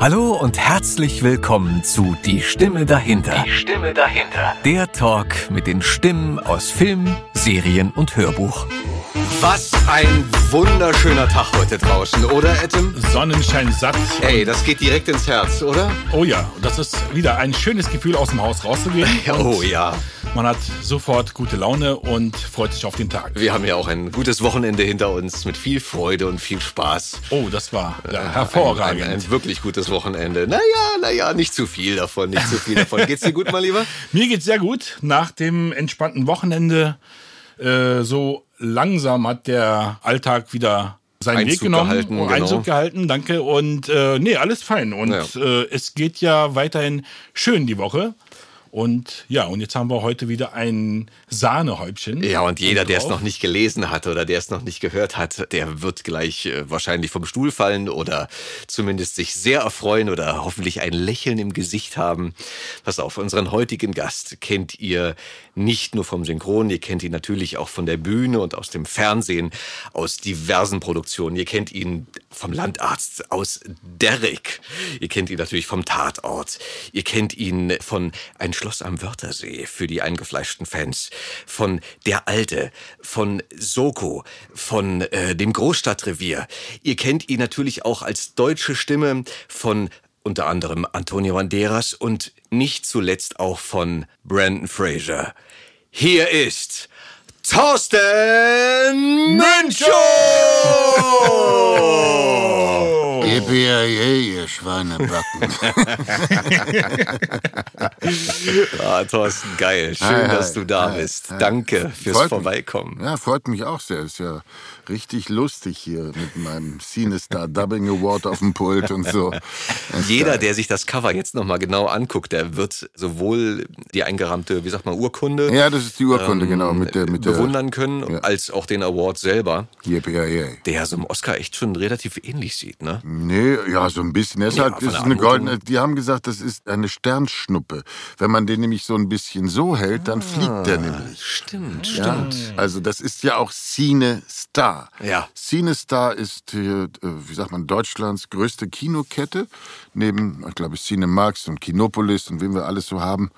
Hallo und herzlich willkommen zu Die Stimme dahinter. Die Stimme dahinter. Der Talk mit den Stimmen aus Film, Serien und Hörbuch. Was ein wunderschöner Tag heute draußen, oder, Adam? Sonnenschein satt. Ey, das geht direkt ins Herz, oder? Oh ja, das ist wieder ein schönes Gefühl, aus dem Haus rauszugehen. Oh ja. Man hat sofort gute Laune und freut sich auf den Tag. Wir haben ja auch ein gutes Wochenende hinter uns mit viel Freude und viel Spaß. Oh, das war ja, hervorragend. Ein, ein, ein, wirklich gutes Wochenende. Naja, naja, nicht zu viel davon, nicht zu viel davon. Geht's dir gut, mein Lieber? Mir geht's sehr gut. Nach dem entspannten Wochenende äh, so langsam hat der Alltag wieder seinen Einzug Weg genommen, gehalten, genau. Einzug gehalten, danke. Und äh, nee, alles fein. Und ja. äh, es geht ja weiterhin schön die Woche. Und ja, und jetzt haben wir heute wieder ein Sahnehäubchen. Ja, und jeder, der es noch nicht gelesen hat oder der es noch nicht gehört hat, der wird gleich äh, wahrscheinlich vom Stuhl fallen oder zumindest sich sehr erfreuen oder hoffentlich ein Lächeln im Gesicht haben. Pass auf, unseren heutigen Gast kennt ihr nicht nur vom Synchron, ihr kennt ihn natürlich auch von der Bühne und aus dem Fernsehen, aus diversen Produktionen. Ihr kennt ihn vom Landarzt, aus Derrick. Ihr kennt ihn natürlich vom Tatort. Ihr kennt ihn von Ein Schloss am Wörthersee für die eingefleischten Fans, von Der Alte, von Soko, von äh, dem Großstadtrevier. Ihr kennt ihn natürlich auch als deutsche Stimme von unter anderem Antonio Banderas und nicht zuletzt auch von Brandon Fraser. Hier ist Thorsten Münchow! Yippie, ihr Schweinebacken. ah, Thorsten, geil. Schön, hi, hi, dass du da hi, bist. Danke fürs freut Vorbeikommen. Mich, ja, freut mich auch sehr. Ist ja richtig lustig hier mit meinem Cinestar Dubbing Award auf dem Pult und so. Jeder, der sich das Cover jetzt nochmal genau anguckt, der wird sowohl die eingerahmte, wie sagt man, Urkunde. Ja, das ist die Urkunde, ähm, genau. Mit der, mit bewundern können, ja. als auch den Award selber. Yep, yeah, yeah. Der so im Oscar echt schon relativ ähnlich sieht, ne? Nee, ja, so ein bisschen. Es ja, hat, ist eine goldene, die haben gesagt, das ist eine Sternschnuppe. Wenn man den nämlich so ein bisschen so hält, dann ah, fliegt der nämlich. Stimmt, ja? stimmt. Also das ist ja auch Cine Star. Ja. CineStar ist, hier, äh, wie sagt man, Deutschlands größte Kinokette. Neben, ich glaube, Cinemax und Kinopolis und wen wir alles so haben.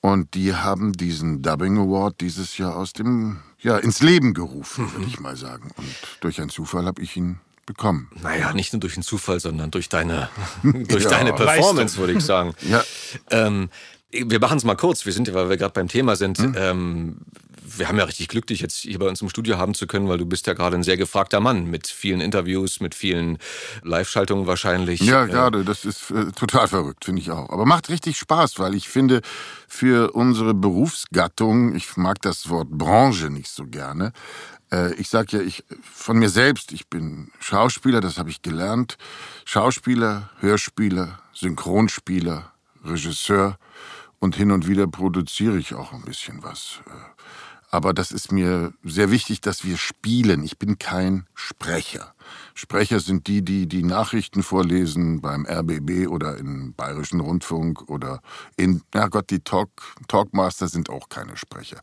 Und die haben diesen Dubbing Award dieses Jahr aus dem, ja, ins Leben gerufen, mhm. würde ich mal sagen. Und durch einen Zufall habe ich ihn bekommen. Naja, nicht nur durch einen Zufall, sondern durch deine, durch ja. deine Performance, würde ich sagen. Ja. Ähm, wir machen es mal kurz. Wir sind ja, weil wir gerade beim Thema sind. Hm? Ähm, wir haben ja richtig Glück, dich jetzt hier bei uns im Studio haben zu können, weil du bist ja gerade ein sehr gefragter Mann mit vielen Interviews, mit vielen Live-Schaltungen wahrscheinlich. Ja, äh, gerade. Das ist äh, total verrückt, finde ich auch. Aber macht richtig Spaß, weil ich finde, für unsere Berufsgattung, ich mag das Wort Branche nicht so gerne, äh, ich sage ja, ich von mir selbst, ich bin Schauspieler, das habe ich gelernt. Schauspieler, Hörspieler, Synchronspieler, Regisseur und hin und wieder produziere ich auch ein bisschen was. Äh, aber das ist mir sehr wichtig, dass wir spielen. Ich bin kein Sprecher. Sprecher sind die, die die Nachrichten vorlesen beim RBB oder im Bayerischen Rundfunk oder in, na Gott, die Talk, Talkmaster sind auch keine Sprecher.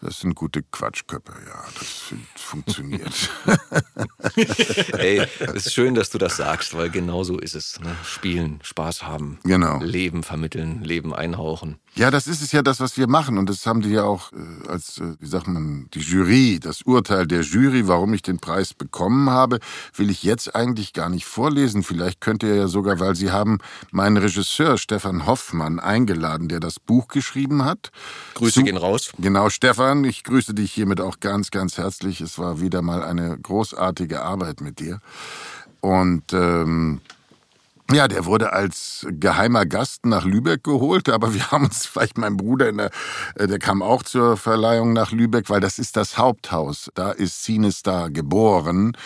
Das sind gute Quatschköpfe, ja. Das funktioniert. Ey, es ist schön, dass du das sagst, weil genau so ist es. Ne? Spielen, Spaß haben, genau. Leben vermitteln, Leben einhauchen. Ja, das ist es ja das, was wir machen. Und das haben die ja auch äh, als, äh, wie sagt man, die Jury, das Urteil der Jury, warum ich den Preis bekommen habe, will ich jetzt eigentlich gar nicht vorlesen. Vielleicht könnt ihr ja sogar, weil sie haben meinen Regisseur Stefan Hoffmann eingeladen, der das Buch geschrieben hat. Grüße Zu, gehen raus. Genau, Stefan, ich grüße dich hiermit auch ganz, ganz herzlich. Es war wieder mal eine großartige Arbeit mit dir. Und ähm, ja, der wurde als geheimer Gast nach Lübeck geholt, aber wir haben uns, vielleicht mein Bruder, der, äh, der kam auch zur Verleihung nach Lübeck, weil das ist das Haupthaus. Da ist Sinestar geboren.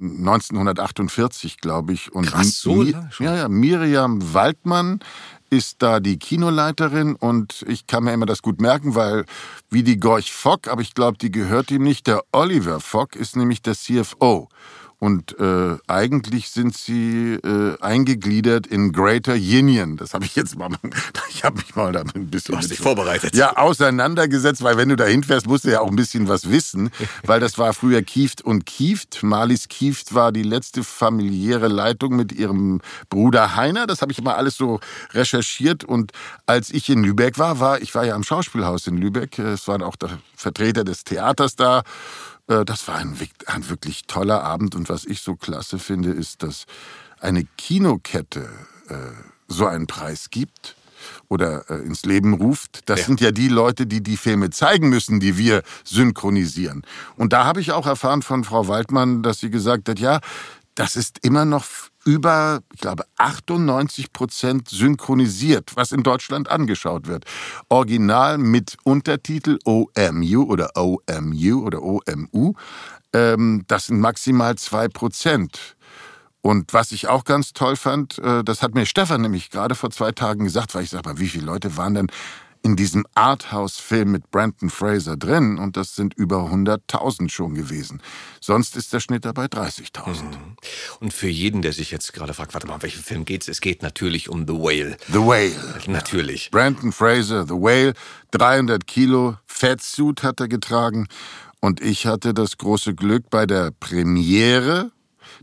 1948, glaube ich. Und Krass, so Mi ja, ja, Miriam Waldmann ist da die Kinoleiterin und ich kann mir immer das gut merken, weil wie die Gorch Fock, aber ich glaube, die gehört ihm nicht. Der Oliver Fock ist nämlich der CFO. Und äh, eigentlich sind sie äh, eingegliedert in Greater Union. Das habe ich jetzt mal, ich habe mich mal da ein bisschen du hast dich vorbereitet. Ja, auseinandergesetzt, weil wenn du da hinfährst, musst du ja auch ein bisschen was wissen, weil das war früher Kieft und Kieft. Marlies Kieft war die letzte familiäre Leitung mit ihrem Bruder Heiner. Das habe ich mal alles so recherchiert. Und als ich in Lübeck war, war ich war ja am Schauspielhaus in Lübeck. Es war auch Vertreter des Theaters da. Äh, das war ein, ein wirklich toller Abend und was ich so klasse finde, ist, dass eine Kinokette äh, so einen Preis gibt oder äh, ins Leben ruft. Das ja. sind ja die Leute, die die Filme zeigen müssen, die wir synchronisieren. Und da habe ich auch erfahren von Frau Waldmann, dass sie gesagt hat, ja, das ist immer noch über, ich glaube, 98 Prozent synchronisiert, was in Deutschland angeschaut wird. Original mit Untertitel OMU oder OMU oder OMU. Ähm, das sind maximal zwei Prozent. Und was ich auch ganz toll fand, äh, das hat mir Stefan nämlich gerade vor zwei Tagen gesagt, weil ich sage, wie viele Leute waren denn in diesem Arthouse-Film mit Brandon Fraser drin und das sind über 100.000 schon gewesen. Sonst ist der Schnitt dabei 30.000. Mhm. Und für jeden, der sich jetzt gerade fragt, warte mal, um welchen Film geht's? Es geht natürlich um The Whale. The Whale. Natürlich. Ja. Brandon Fraser, The Whale, 300 Kilo Fatsuit hat er getragen und ich hatte das große Glück bei der Premiere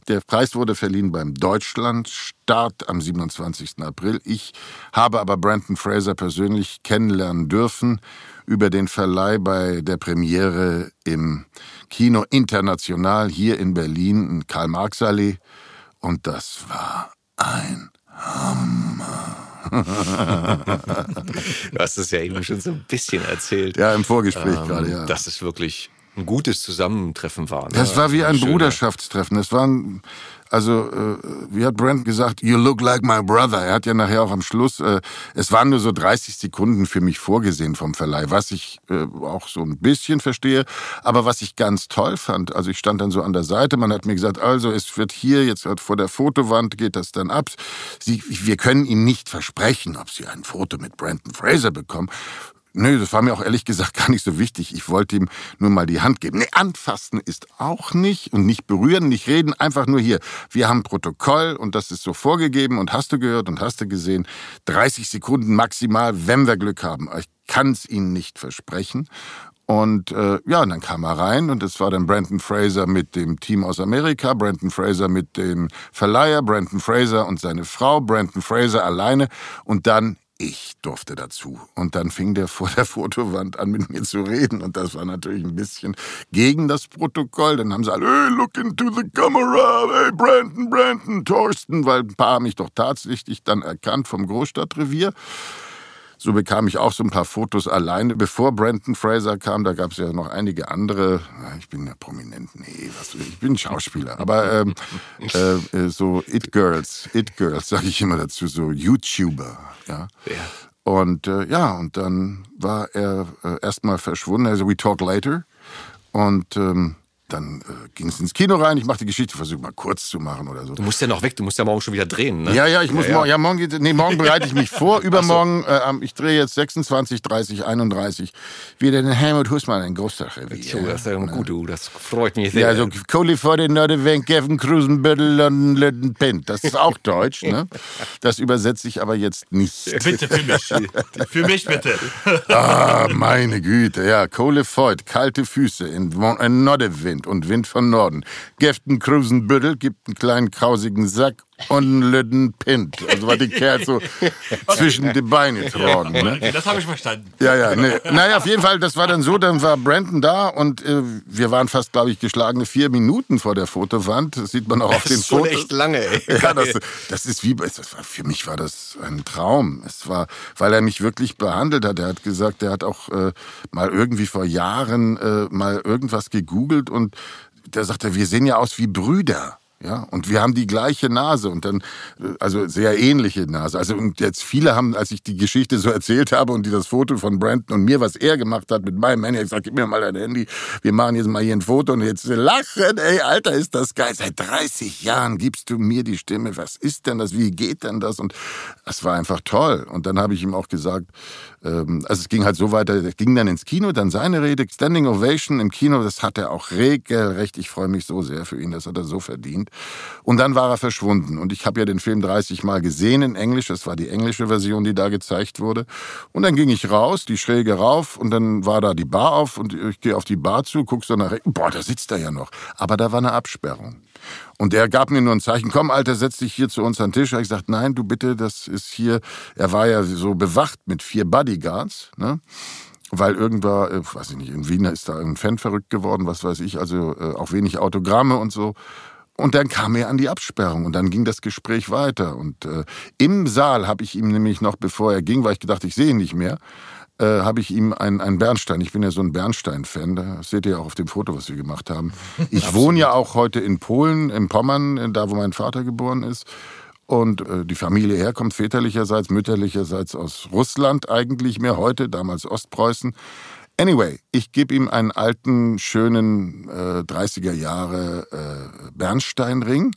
der Preis wurde verliehen beim Deutschlandstart am 27. April. Ich habe aber Brandon Fraser persönlich kennenlernen dürfen über den Verleih bei der Premiere im Kino International hier in Berlin, in Karl-Marx-Allee. Und das war ein Hammer. du hast es ja eben schon so ein bisschen erzählt. Ja, im Vorgespräch ähm, gerade, ja. Das ist wirklich ein gutes Zusammentreffen war. Ne? Das war wie ein Schöne. Bruderschaftstreffen. Das war ein, also äh, wie hat Brent gesagt, you look like my brother. Er hat ja nachher auch am Schluss, äh, es waren nur so 30 Sekunden für mich vorgesehen vom Verleih, was ich äh, auch so ein bisschen verstehe, aber was ich ganz toll fand, also ich stand dann so an der Seite, man hat mir gesagt, also es wird hier jetzt vor der Fotowand geht das dann ab. Sie, wir können Ihnen nicht versprechen, ob Sie ein Foto mit Brandon Fraser bekommen. Nö, das war mir auch ehrlich gesagt gar nicht so wichtig. Ich wollte ihm nur mal die Hand geben. Nee, anfassen ist auch nicht und nicht berühren, nicht reden, einfach nur hier. Wir haben Protokoll und das ist so vorgegeben und hast du gehört und hast du gesehen. 30 Sekunden maximal, wenn wir Glück haben. Ich kann es Ihnen nicht versprechen. Und äh, ja, und dann kam er rein und es war dann Brandon Fraser mit dem Team aus Amerika, Brandon Fraser mit dem Verleiher, Brandon Fraser und seine Frau, Brandon Fraser alleine und dann ich durfte dazu. Und dann fing der vor der Fotowand an, mit mir zu reden. Und das war natürlich ein bisschen gegen das Protokoll. Dann haben sie alle, hey, look into the camera, hey, Brandon, Brandon, Thorsten, weil ein paar haben mich doch tatsächlich dann erkannt vom Großstadtrevier. So bekam ich auch so ein paar Fotos alleine, bevor Brandon Fraser kam. Da gab es ja noch einige andere. Ich bin ja prominent, nee, was, ich bin Schauspieler. Aber ähm, äh, äh, so It Girls, It Girls, sage ich immer dazu, so YouTuber. Ja. ja. Und äh, ja, und dann war er äh, erstmal verschwunden. Also we talk later. Und ähm, dann äh, ging es ins Kino rein. Ich mache die Geschichte, versuche mal kurz zu machen oder so. Du musst ja noch weg, du musst ja morgen schon wieder drehen, ne? Ja, ja, ich muss ja, morgen, ja, morgen geht, nee, morgen bereite ich mich vor. Übermorgen, so. äh, ich drehe jetzt 26, 30, 31 wieder den Helmut Hussmann in Großstadtrevier. Das ist ja gut, du, das freut mich sehr. Ja, so Kohli vor den Nordewink, Kevin Krusenbüttel, London, Lütten, Pint. Das ist auch Deutsch, ne? Das übersetze ich aber jetzt nicht. Bitte für mich. für mich bitte. ah, meine Güte, ja. Kohli Voigt, kalte Füße in, in Nordewink. Wind und Wind von Norden. Geften Krusenbüttel gibt einen kleinen krausigen Sack und einen lütten Pint. Also war die Kerl so zwischen die Beine trocken. Ne? Das habe ich verstanden. Ja, ja. Ne. Naja, auf jeden Fall, das war dann so, dann war Brandon da und äh, wir waren fast, glaube ich, geschlagene vier Minuten vor der Fotowand. Das sieht man auch auf den Fotos. Das ist echt lange, ey. Ja, das, das ist wie, das war, für mich war das ein Traum. Es war, weil er mich wirklich behandelt hat. Er hat gesagt, er hat auch äh, mal irgendwie vor Jahren äh, mal irgendwas gegoogelt und der sagte, wir sehen ja aus wie Brüder. Ja, und wir haben die gleiche Nase und dann, äh, also sehr ähnliche Nase. Also und jetzt viele haben, als ich die Geschichte so erzählt habe und die das Foto von Brandon und mir, was er gemacht hat mit meinem Handy, ich sag, gib mir mal dein Handy, wir machen jetzt mal hier ein Foto und jetzt lachen, ey, Alter, ist das geil. Seit 30 Jahren gibst du mir die Stimme. Was ist denn das? Wie geht denn das? Und das war einfach toll. Und dann habe ich ihm auch gesagt, ähm, also es ging halt so weiter, es ging dann ins Kino, dann seine Rede, Standing Ovation im Kino, das hat er auch regelrecht. Ich freue mich so sehr für ihn, das hat er so verdient. Und dann war er verschwunden. Und ich habe ja den Film 30 Mal gesehen in Englisch. Das war die englische Version, die da gezeigt wurde. Und dann ging ich raus, die Schräge rauf, und dann war da die Bar auf. Und ich gehe auf die Bar zu, guckst so nach rechts. Boah, da sitzt er ja noch. Aber da war eine Absperrung. Und er gab mir nur ein Zeichen, komm, Alter, setz dich hier zu uns an den Tisch. Habe ich gesagt, nein, du bitte, das ist hier. Er war ja so bewacht mit vier Bodyguards, ne? weil irgendwann, äh, weiß ich nicht, in Wien ist da ein Fan verrückt geworden, was weiß ich, also äh, auch wenig Autogramme und so. Und dann kam er an die Absperrung und dann ging das Gespräch weiter. Und äh, im Saal habe ich ihm nämlich noch, bevor er ging, weil ich gedacht, ich sehe ihn nicht mehr, äh, habe ich ihm einen Bernstein, ich bin ja so ein Bernstein-Fan, das seht ihr ja auch auf dem Foto, was wir gemacht haben. Ich wohne ja auch heute in Polen, in Pommern, da wo mein Vater geboren ist. Und äh, die Familie herkommt väterlicherseits, mütterlicherseits aus Russland eigentlich mehr heute, damals Ostpreußen. Anyway, ich gebe ihm einen alten, schönen äh, 30er Jahre äh, Bernsteinring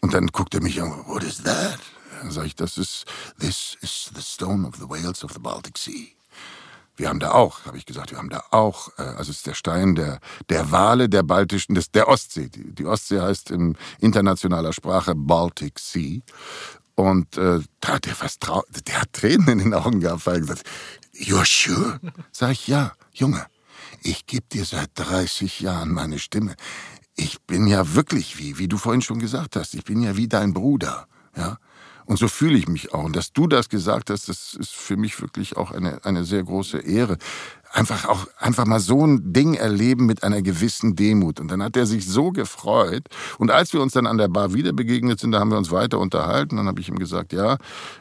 und dann guckt er mich an, what is that? Dann sage ich, das ist, this is the stone of the whales of the Baltic Sea. Wir haben da auch, habe ich gesagt, wir haben da auch, äh, also es ist der Stein der, der Wale der baltischen, des, der Ostsee. Die, die Ostsee heißt in internationaler Sprache Baltic Sea. Und äh, da hat er fast trau der hat Tränen in den Augen gehabt, weil er gesagt, you're sure? Sag ich, ja. Junge, ich gebe dir seit 30 Jahren meine Stimme. Ich bin ja wirklich wie, wie du vorhin schon gesagt hast, ich bin ja wie dein Bruder, ja. Und so fühle ich mich auch. Und dass du das gesagt hast, das ist für mich wirklich auch eine, eine sehr große Ehre einfach auch einfach mal so ein Ding erleben mit einer gewissen Demut. Und dann hat er sich so gefreut. Und als wir uns dann an der Bar wieder begegnet sind, da haben wir uns weiter unterhalten. Dann habe ich ihm gesagt, ja,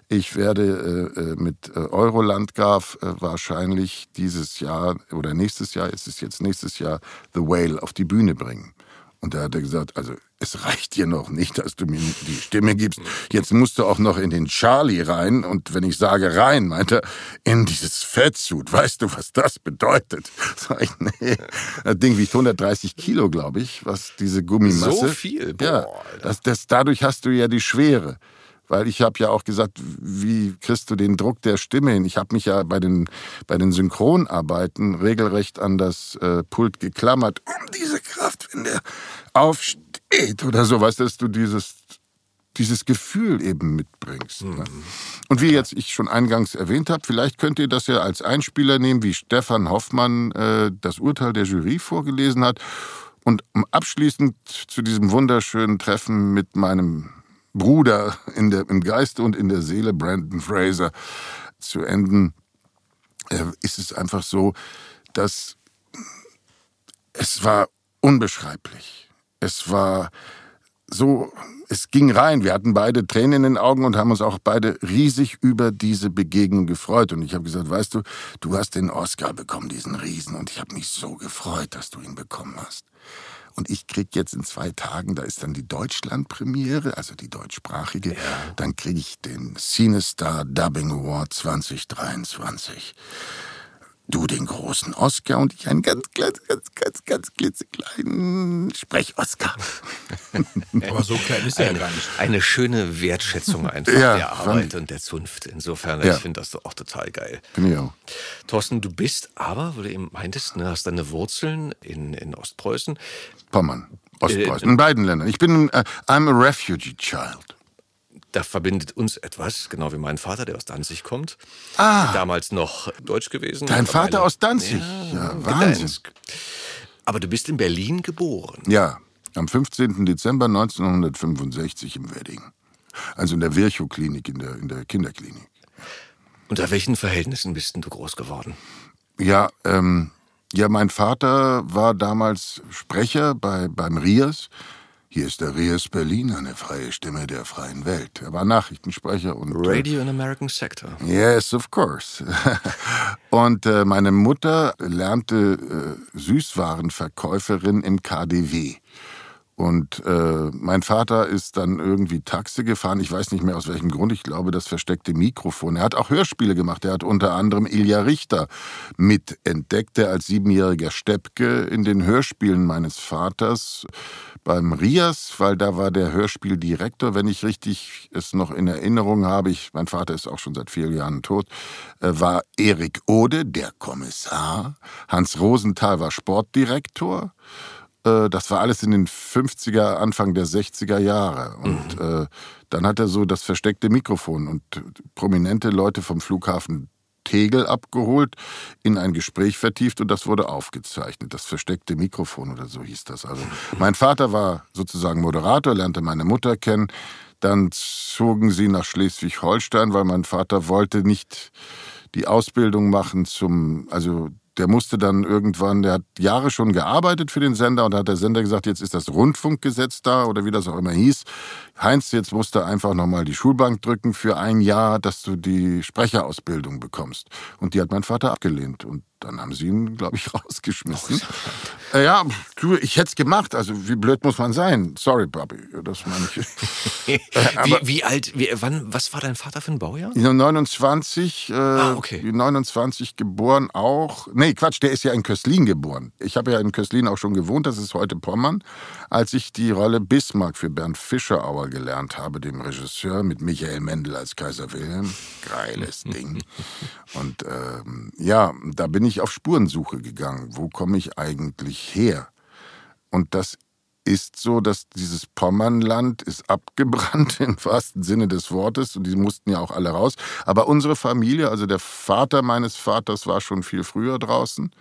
ich werde äh, äh mit äh, Eurolandgraf äh, wahrscheinlich dieses Jahr oder nächstes Jahr, ist es jetzt nächstes Jahr, The Whale auf die Bühne bringen. Und da hat er gesagt, also es reicht dir noch nicht, dass du mir die Stimme gibst. Jetzt musst du auch noch in den Charlie rein. Und wenn ich sage rein, meint er, in dieses Fettsuit. Weißt du, was das bedeutet? Sag ich, nee. Das Ding wiegt 130 Kilo, glaube ich, was diese Gummimasse. So viel? Boah, ja, das, das, dadurch hast du ja die Schwere. Weil ich habe ja auch gesagt, wie kriegst du den Druck der Stimme hin? Ich habe mich ja bei den, bei den Synchronarbeiten regelrecht an das äh, Pult geklammert, um diese Kraft, wenn der aufsteht oder so, weißt du, dass du dieses, dieses Gefühl eben mitbringst. Ne? Mhm. Und wie jetzt ich schon eingangs erwähnt habe, vielleicht könnt ihr das ja als Einspieler nehmen, wie Stefan Hoffmann äh, das Urteil der Jury vorgelesen hat. Und um abschließend zu diesem wunderschönen Treffen mit meinem Bruder in der, im Geiste und in der Seele, Brandon Fraser, zu enden, ist es einfach so, dass es war unbeschreiblich. Es war so, es ging rein. Wir hatten beide Tränen in den Augen und haben uns auch beide riesig über diese Begegnung gefreut. Und ich habe gesagt, weißt du, du hast den Oscar bekommen, diesen Riesen. Und ich habe mich so gefreut, dass du ihn bekommen hast. Und ich krieg jetzt in zwei Tagen, da ist dann die Deutschlandpremiere, also die deutschsprachige, ja. dann kriege ich den CineStar Dubbing Award 2023 du den großen Oscar und ich einen ganz, ganz, ganz, ganz, ganz klitzekleinen Sprech-Oscar. Aber so klein ist er ja gar nicht. Eine schöne Wertschätzung einfach ja, der Arbeit und der Zunft. Insofern, ja. ich finde das auch total geil. Bin ich auch. Thorsten, du bist aber, wo du eben meintest, ne, hast deine Wurzeln in, in Ostpreußen. Pommern, Ostpreußen, äh, in beiden Ländern. Ich bin, uh, I'm a refugee child da verbindet uns etwas, genau wie mein Vater, der aus Danzig kommt. Ah. Damals noch deutsch gewesen. Dein Vater aus Danzig? Ja, ja Wahnsinn. Aber du bist in Berlin geboren. Ja, am 15. Dezember 1965 im Wedding. Also in der Virchow-Klinik, in der, in der Kinderklinik. Unter welchen Verhältnissen bist du groß geworden? Ja, ähm, ja, mein Vater war damals Sprecher bei, beim RIAS, hier ist der Rias Berlin, eine freie Stimme der freien Welt. Er war Nachrichtensprecher und. Äh, Radio in American Sector. Yes, of course. und äh, meine Mutter lernte äh, Süßwarenverkäuferin im KDW. Und äh, mein Vater ist dann irgendwie Taxi gefahren. Ich weiß nicht mehr aus welchem Grund. Ich glaube, das versteckte Mikrofon. Er hat auch Hörspiele gemacht. Er hat unter anderem Ilja Richter mitentdeckt, der als siebenjähriger Steppke in den Hörspielen meines Vaters beim Rias, weil da war der Hörspieldirektor, wenn ich richtig es noch in Erinnerung habe. Ich, mein Vater ist auch schon seit vielen Jahren tot. Äh, war Erik Ode, der Kommissar. Hans Rosenthal war Sportdirektor. Äh, das war alles in den 50er, Anfang der 60er Jahre. Und mhm. äh, dann hat er so das versteckte Mikrofon und prominente Leute vom Flughafen Tegel abgeholt, in ein Gespräch vertieft und das wurde aufgezeichnet. Das versteckte Mikrofon oder so hieß das. Also mein Vater war sozusagen Moderator, lernte meine Mutter kennen. Dann zogen sie nach Schleswig-Holstein, weil mein Vater wollte nicht die Ausbildung machen zum, also der musste dann irgendwann, der hat Jahre schon gearbeitet für den Sender und da hat der Sender gesagt, jetzt ist das Rundfunkgesetz da oder wie das auch immer hieß. Heinz, jetzt musst du einfach nochmal die Schulbank drücken für ein Jahr, dass du die Sprecherausbildung bekommst. Und die hat mein Vater abgelehnt. Und dann haben sie ihn, glaube ich, rausgeschmissen. Äh, ja, du, ich hätte es gemacht. Also wie blöd muss man sein? Sorry, Bobby, das meine ich. äh, wie, wie, alt, wie, wann, was war dein Vater für ein Baujahr? 29, äh, ah, okay. 29 geboren auch. Nee, Quatsch, der ist ja in Köslin geboren. Ich habe ja in Köslin auch schon gewohnt, das ist heute Pommern. Als ich die Rolle Bismarck für Bernd Fischerauer gelernt habe, dem Regisseur mit Michael Mendel als Kaiser Wilhelm. Geiles Ding. Und ähm, ja, da bin ich auf Spurensuche gegangen. Wo komme ich eigentlich her? Und das ist so, dass dieses Pommernland ist abgebrannt im wahrsten Sinne des Wortes und die mussten ja auch alle raus. Aber unsere Familie, also der Vater meines Vaters war schon viel früher draußen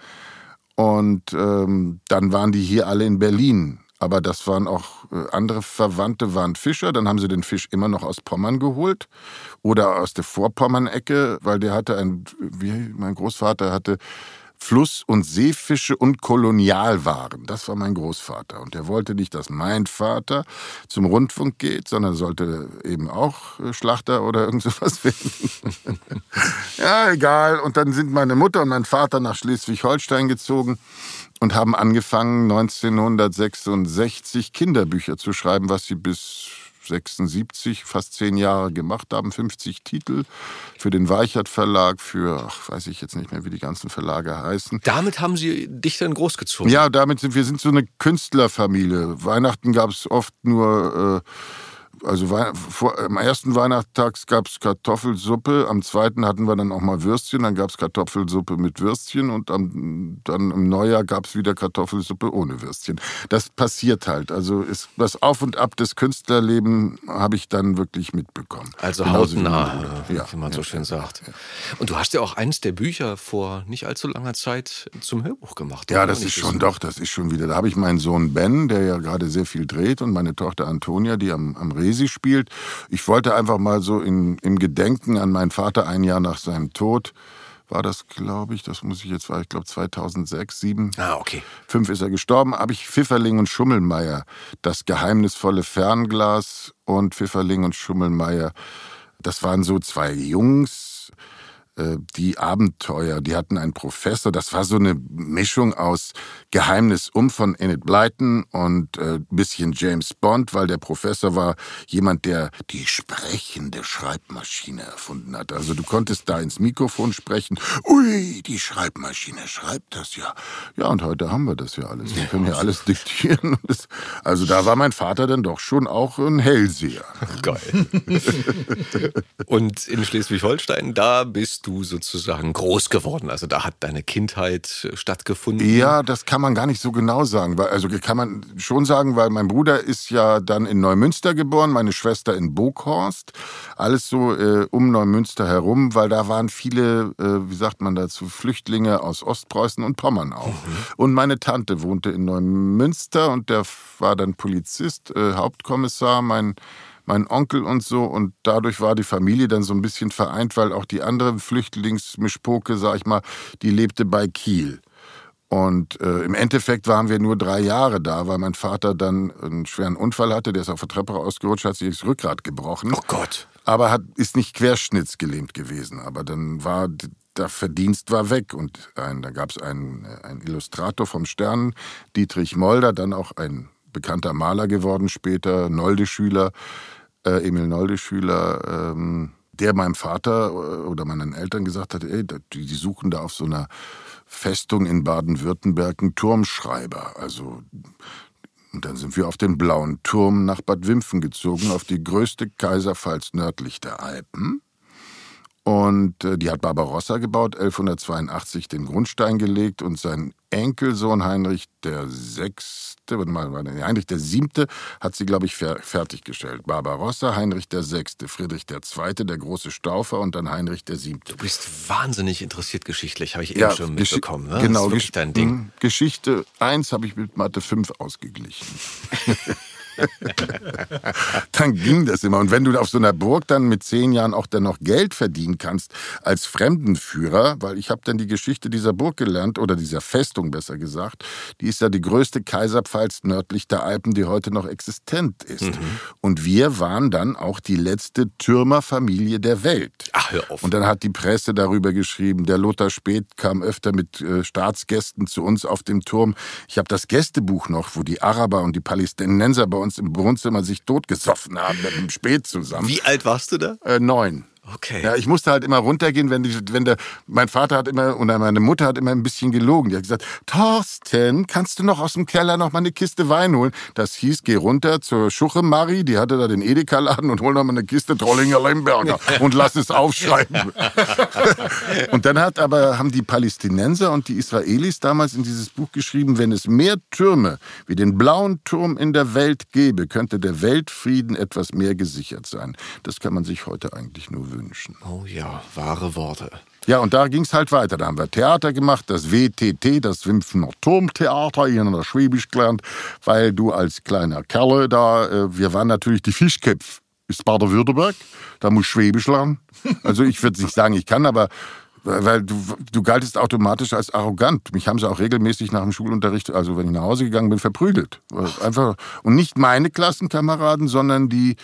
und ähm, dann waren die hier alle in Berlin aber das waren auch äh, andere Verwandte, waren Fischer. Dann haben sie den Fisch immer noch aus Pommern geholt oder aus der Vorpommern-Ecke, weil der hatte ein, wie mein Großvater hatte Fluss- und Seefische und Kolonialwaren. Das war mein Großvater. Und der wollte nicht, dass mein Vater zum Rundfunk geht, sondern sollte eben auch äh, Schlachter oder irgend sowas werden. ja, egal. Und dann sind meine Mutter und mein Vater nach Schleswig-Holstein gezogen und haben angefangen, 1966 Kinderbücher zu schreiben, was sie bis 76, fast zehn Jahre gemacht haben, 50 Titel für den Weichert Verlag, für, ach, weiß ich jetzt nicht mehr, wie die ganzen Verlage heißen. Damit haben Sie dich dann großgezogen? Ja, damit sind wir sind so eine Künstlerfamilie. Weihnachten gab es oft nur äh, also vor, am ersten Weihnachtstag gab es Kartoffelsuppe, am zweiten hatten wir dann auch mal Würstchen, dann gab es Kartoffelsuppe mit Würstchen und am, dann im Neujahr gab es wieder Kartoffelsuppe ohne Würstchen. Das passiert halt. Also ist, das Auf und Ab des Künstlerlebens habe ich dann wirklich mitbekommen. Also Genauso hautnah, wie, ja, wie man ja, so schön sagt. Ja. Und du hast ja auch eins der Bücher vor nicht allzu langer Zeit zum Hörbuch gemacht. Ja, das ist schon, doch, das ist schon wieder. Da habe ich meinen Sohn Ben, der ja gerade sehr viel dreht, und meine Tochter Antonia, die am, am Resi Resi spielt. Ich wollte einfach mal so in, im Gedenken an meinen Vater ein Jahr nach seinem Tod war das, glaube ich, das muss ich jetzt, war ich glaube 2006, 2007. Ah, okay. Fünf ist er gestorben, habe ich Pfifferling und Schummelmeier, das geheimnisvolle Fernglas und Pfifferling und Schummelmeier. Das waren so zwei Jungs, die Abenteuer, die hatten einen Professor, das war so eine Mischung aus Geheimnis um von Enid Blyton und äh, bisschen James Bond, weil der Professor war jemand, der die sprechende Schreibmaschine erfunden hat. Also du konntest da ins Mikrofon sprechen, ui, die Schreibmaschine schreibt das ja. Ja, und heute haben wir das ja alles. Wir können ja alles diktieren. Also da war mein Vater dann doch schon auch ein Hellseher. Geil. und in Schleswig-Holstein, da bist du sozusagen groß geworden? Also da hat deine Kindheit äh, stattgefunden? Ja, das kann man gar nicht so genau sagen. Also kann man schon sagen, weil mein Bruder ist ja dann in Neumünster geboren, meine Schwester in Boghorst. Alles so äh, um Neumünster herum, weil da waren viele, äh, wie sagt man dazu, Flüchtlinge aus Ostpreußen und Pommern auch. Mhm. Und meine Tante wohnte in Neumünster und der war dann Polizist, äh, Hauptkommissar. Mein mein Onkel und so. Und dadurch war die Familie dann so ein bisschen vereint, weil auch die andere Flüchtlingsmischpoke, sag ich mal, die lebte bei Kiel. Und äh, im Endeffekt waren wir nur drei Jahre da, weil mein Vater dann einen schweren Unfall hatte. Der ist auf der Treppe ausgerutscht, hat sich das Rückgrat gebrochen. Oh Gott. Aber hat, ist nicht querschnittsgelähmt gewesen. Aber dann war der Verdienst war weg. Und ein, da gab es einen, einen Illustrator vom Stern, Dietrich Molder, dann auch ein bekannter Maler geworden später, Nolde-Schüler, äh, Emil Nolde-Schüler, ähm, der meinem Vater äh, oder meinen Eltern gesagt hat, ey, die, die suchen da auf so einer Festung in Baden-Württemberg einen Turmschreiber. Also und dann sind wir auf den blauen Turm nach Bad Wimpfen gezogen, auf die größte Kaiserpfalz nördlich der Alpen. Und äh, die hat Barbarossa gebaut, 1182 den Grundstein gelegt und sein Enkelsohn Heinrich der Sechste, warte mal, Heinrich der Siebte hat sie, glaube ich, fer fertiggestellt. Barbarossa, Heinrich der Sechste, Friedrich der Zweite, der große Staufer und dann Heinrich der Siebte. Du bist wahnsinnig interessiert geschichtlich, habe ich eben ja, schon mitbekommen. Ne? Genau, das ist dein Ding. Hm, Geschichte 1 habe ich mit Mathe 5 ausgeglichen. dann ging das immer. Und wenn du auf so einer Burg dann mit zehn Jahren auch dann noch Geld verdienen kannst als Fremdenführer, weil ich habe dann die Geschichte dieser Burg gelernt, oder dieser Festung besser gesagt, die ist ja die größte Kaiserpfalz nördlich der Alpen, die heute noch existent ist. Mhm. Und wir waren dann auch die letzte Türmerfamilie der Welt. Ach, hör auf. Und dann hat die Presse darüber geschrieben, der Lothar Speth kam öfter mit äh, Staatsgästen zu uns auf dem Turm. Ich habe das Gästebuch noch, wo die Araber und die Palästinenser bei uns uns im Wohnzimmer sich totgesoffen haben mit dem Spät zusammen. Wie alt warst du da? Äh, neun. Okay. Ja, ich musste halt immer runtergehen, wenn, die, wenn der, mein Vater hat immer, oder meine Mutter hat immer ein bisschen gelogen. Die hat gesagt, Thorsten, kannst du noch aus dem Keller noch mal eine Kiste Wein holen? Das hieß, geh runter zur Schuche Marie, die hatte da den Edeka-Laden und hol noch mal eine Kiste Trollinger Lemberger und lass es aufschreiben. und dann hat aber, haben die Palästinenser und die Israelis damals in dieses Buch geschrieben, wenn es mehr Türme wie den blauen Turm in der Welt gäbe, könnte der Weltfrieden etwas mehr gesichert sein. Das kann man sich heute eigentlich nur wünschen wünschen. Oh ja, wahre Worte. Ja, und da ging es halt weiter. Da haben wir Theater gemacht, das WTT, das Wimpfener Turmtheater, hier in der Schwäbisch gelernt, weil du als kleiner Kerle da, äh, wir waren natürlich die Fischköpfe. Ist Baden-Württemberg, da muss Schwäbisch lernen. Also ich würde nicht sagen, ich kann, aber weil du, du galtest automatisch als arrogant. Mich haben sie auch regelmäßig nach dem Schulunterricht, also wenn ich nach Hause gegangen bin, verprügelt. Einfach, und nicht meine Klassenkameraden, sondern die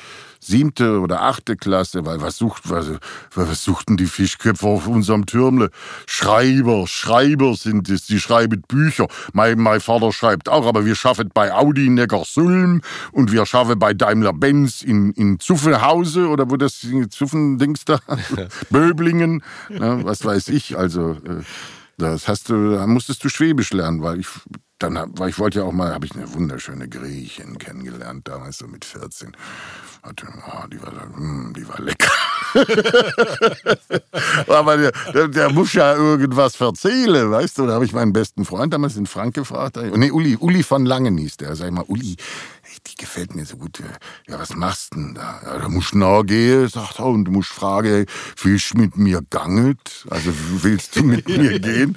siebte oder achte Klasse, weil was sucht, was, was suchten die Fischköpfe auf unserem Türmle? Schreiber, Schreiber sind es, die schreiben Bücher. Mein, mein Vater schreibt auch, aber wir schaffen bei Audi Neckarsulm und wir schaffen bei Daimler-Benz in, in Zuffenhause oder wo das Zuffendings da, Böblingen, ne, was weiß ich, also, äh, das hast du, da musstest du Schwäbisch lernen, weil ich dann, weil ich wollte ja auch mal, habe ich eine wunderschöne Griechin kennengelernt, damals so mit 14 hatte, oh, die, war, mm, die war lecker. Aber der, der, der, muss ja irgendwas erzählen, weißt du? Da habe ich meinen besten Freund damals in Frank gefragt. Nee, Uli, Uli von Langen hieß der. Sag ich mal, Uli, die gefällt mir so gut. Ja, was machst du denn da? Ja, da musst du nachgehen, sagt er, und du musst fragen, willst du mit mir gangelt? Also willst du mit mir gehen?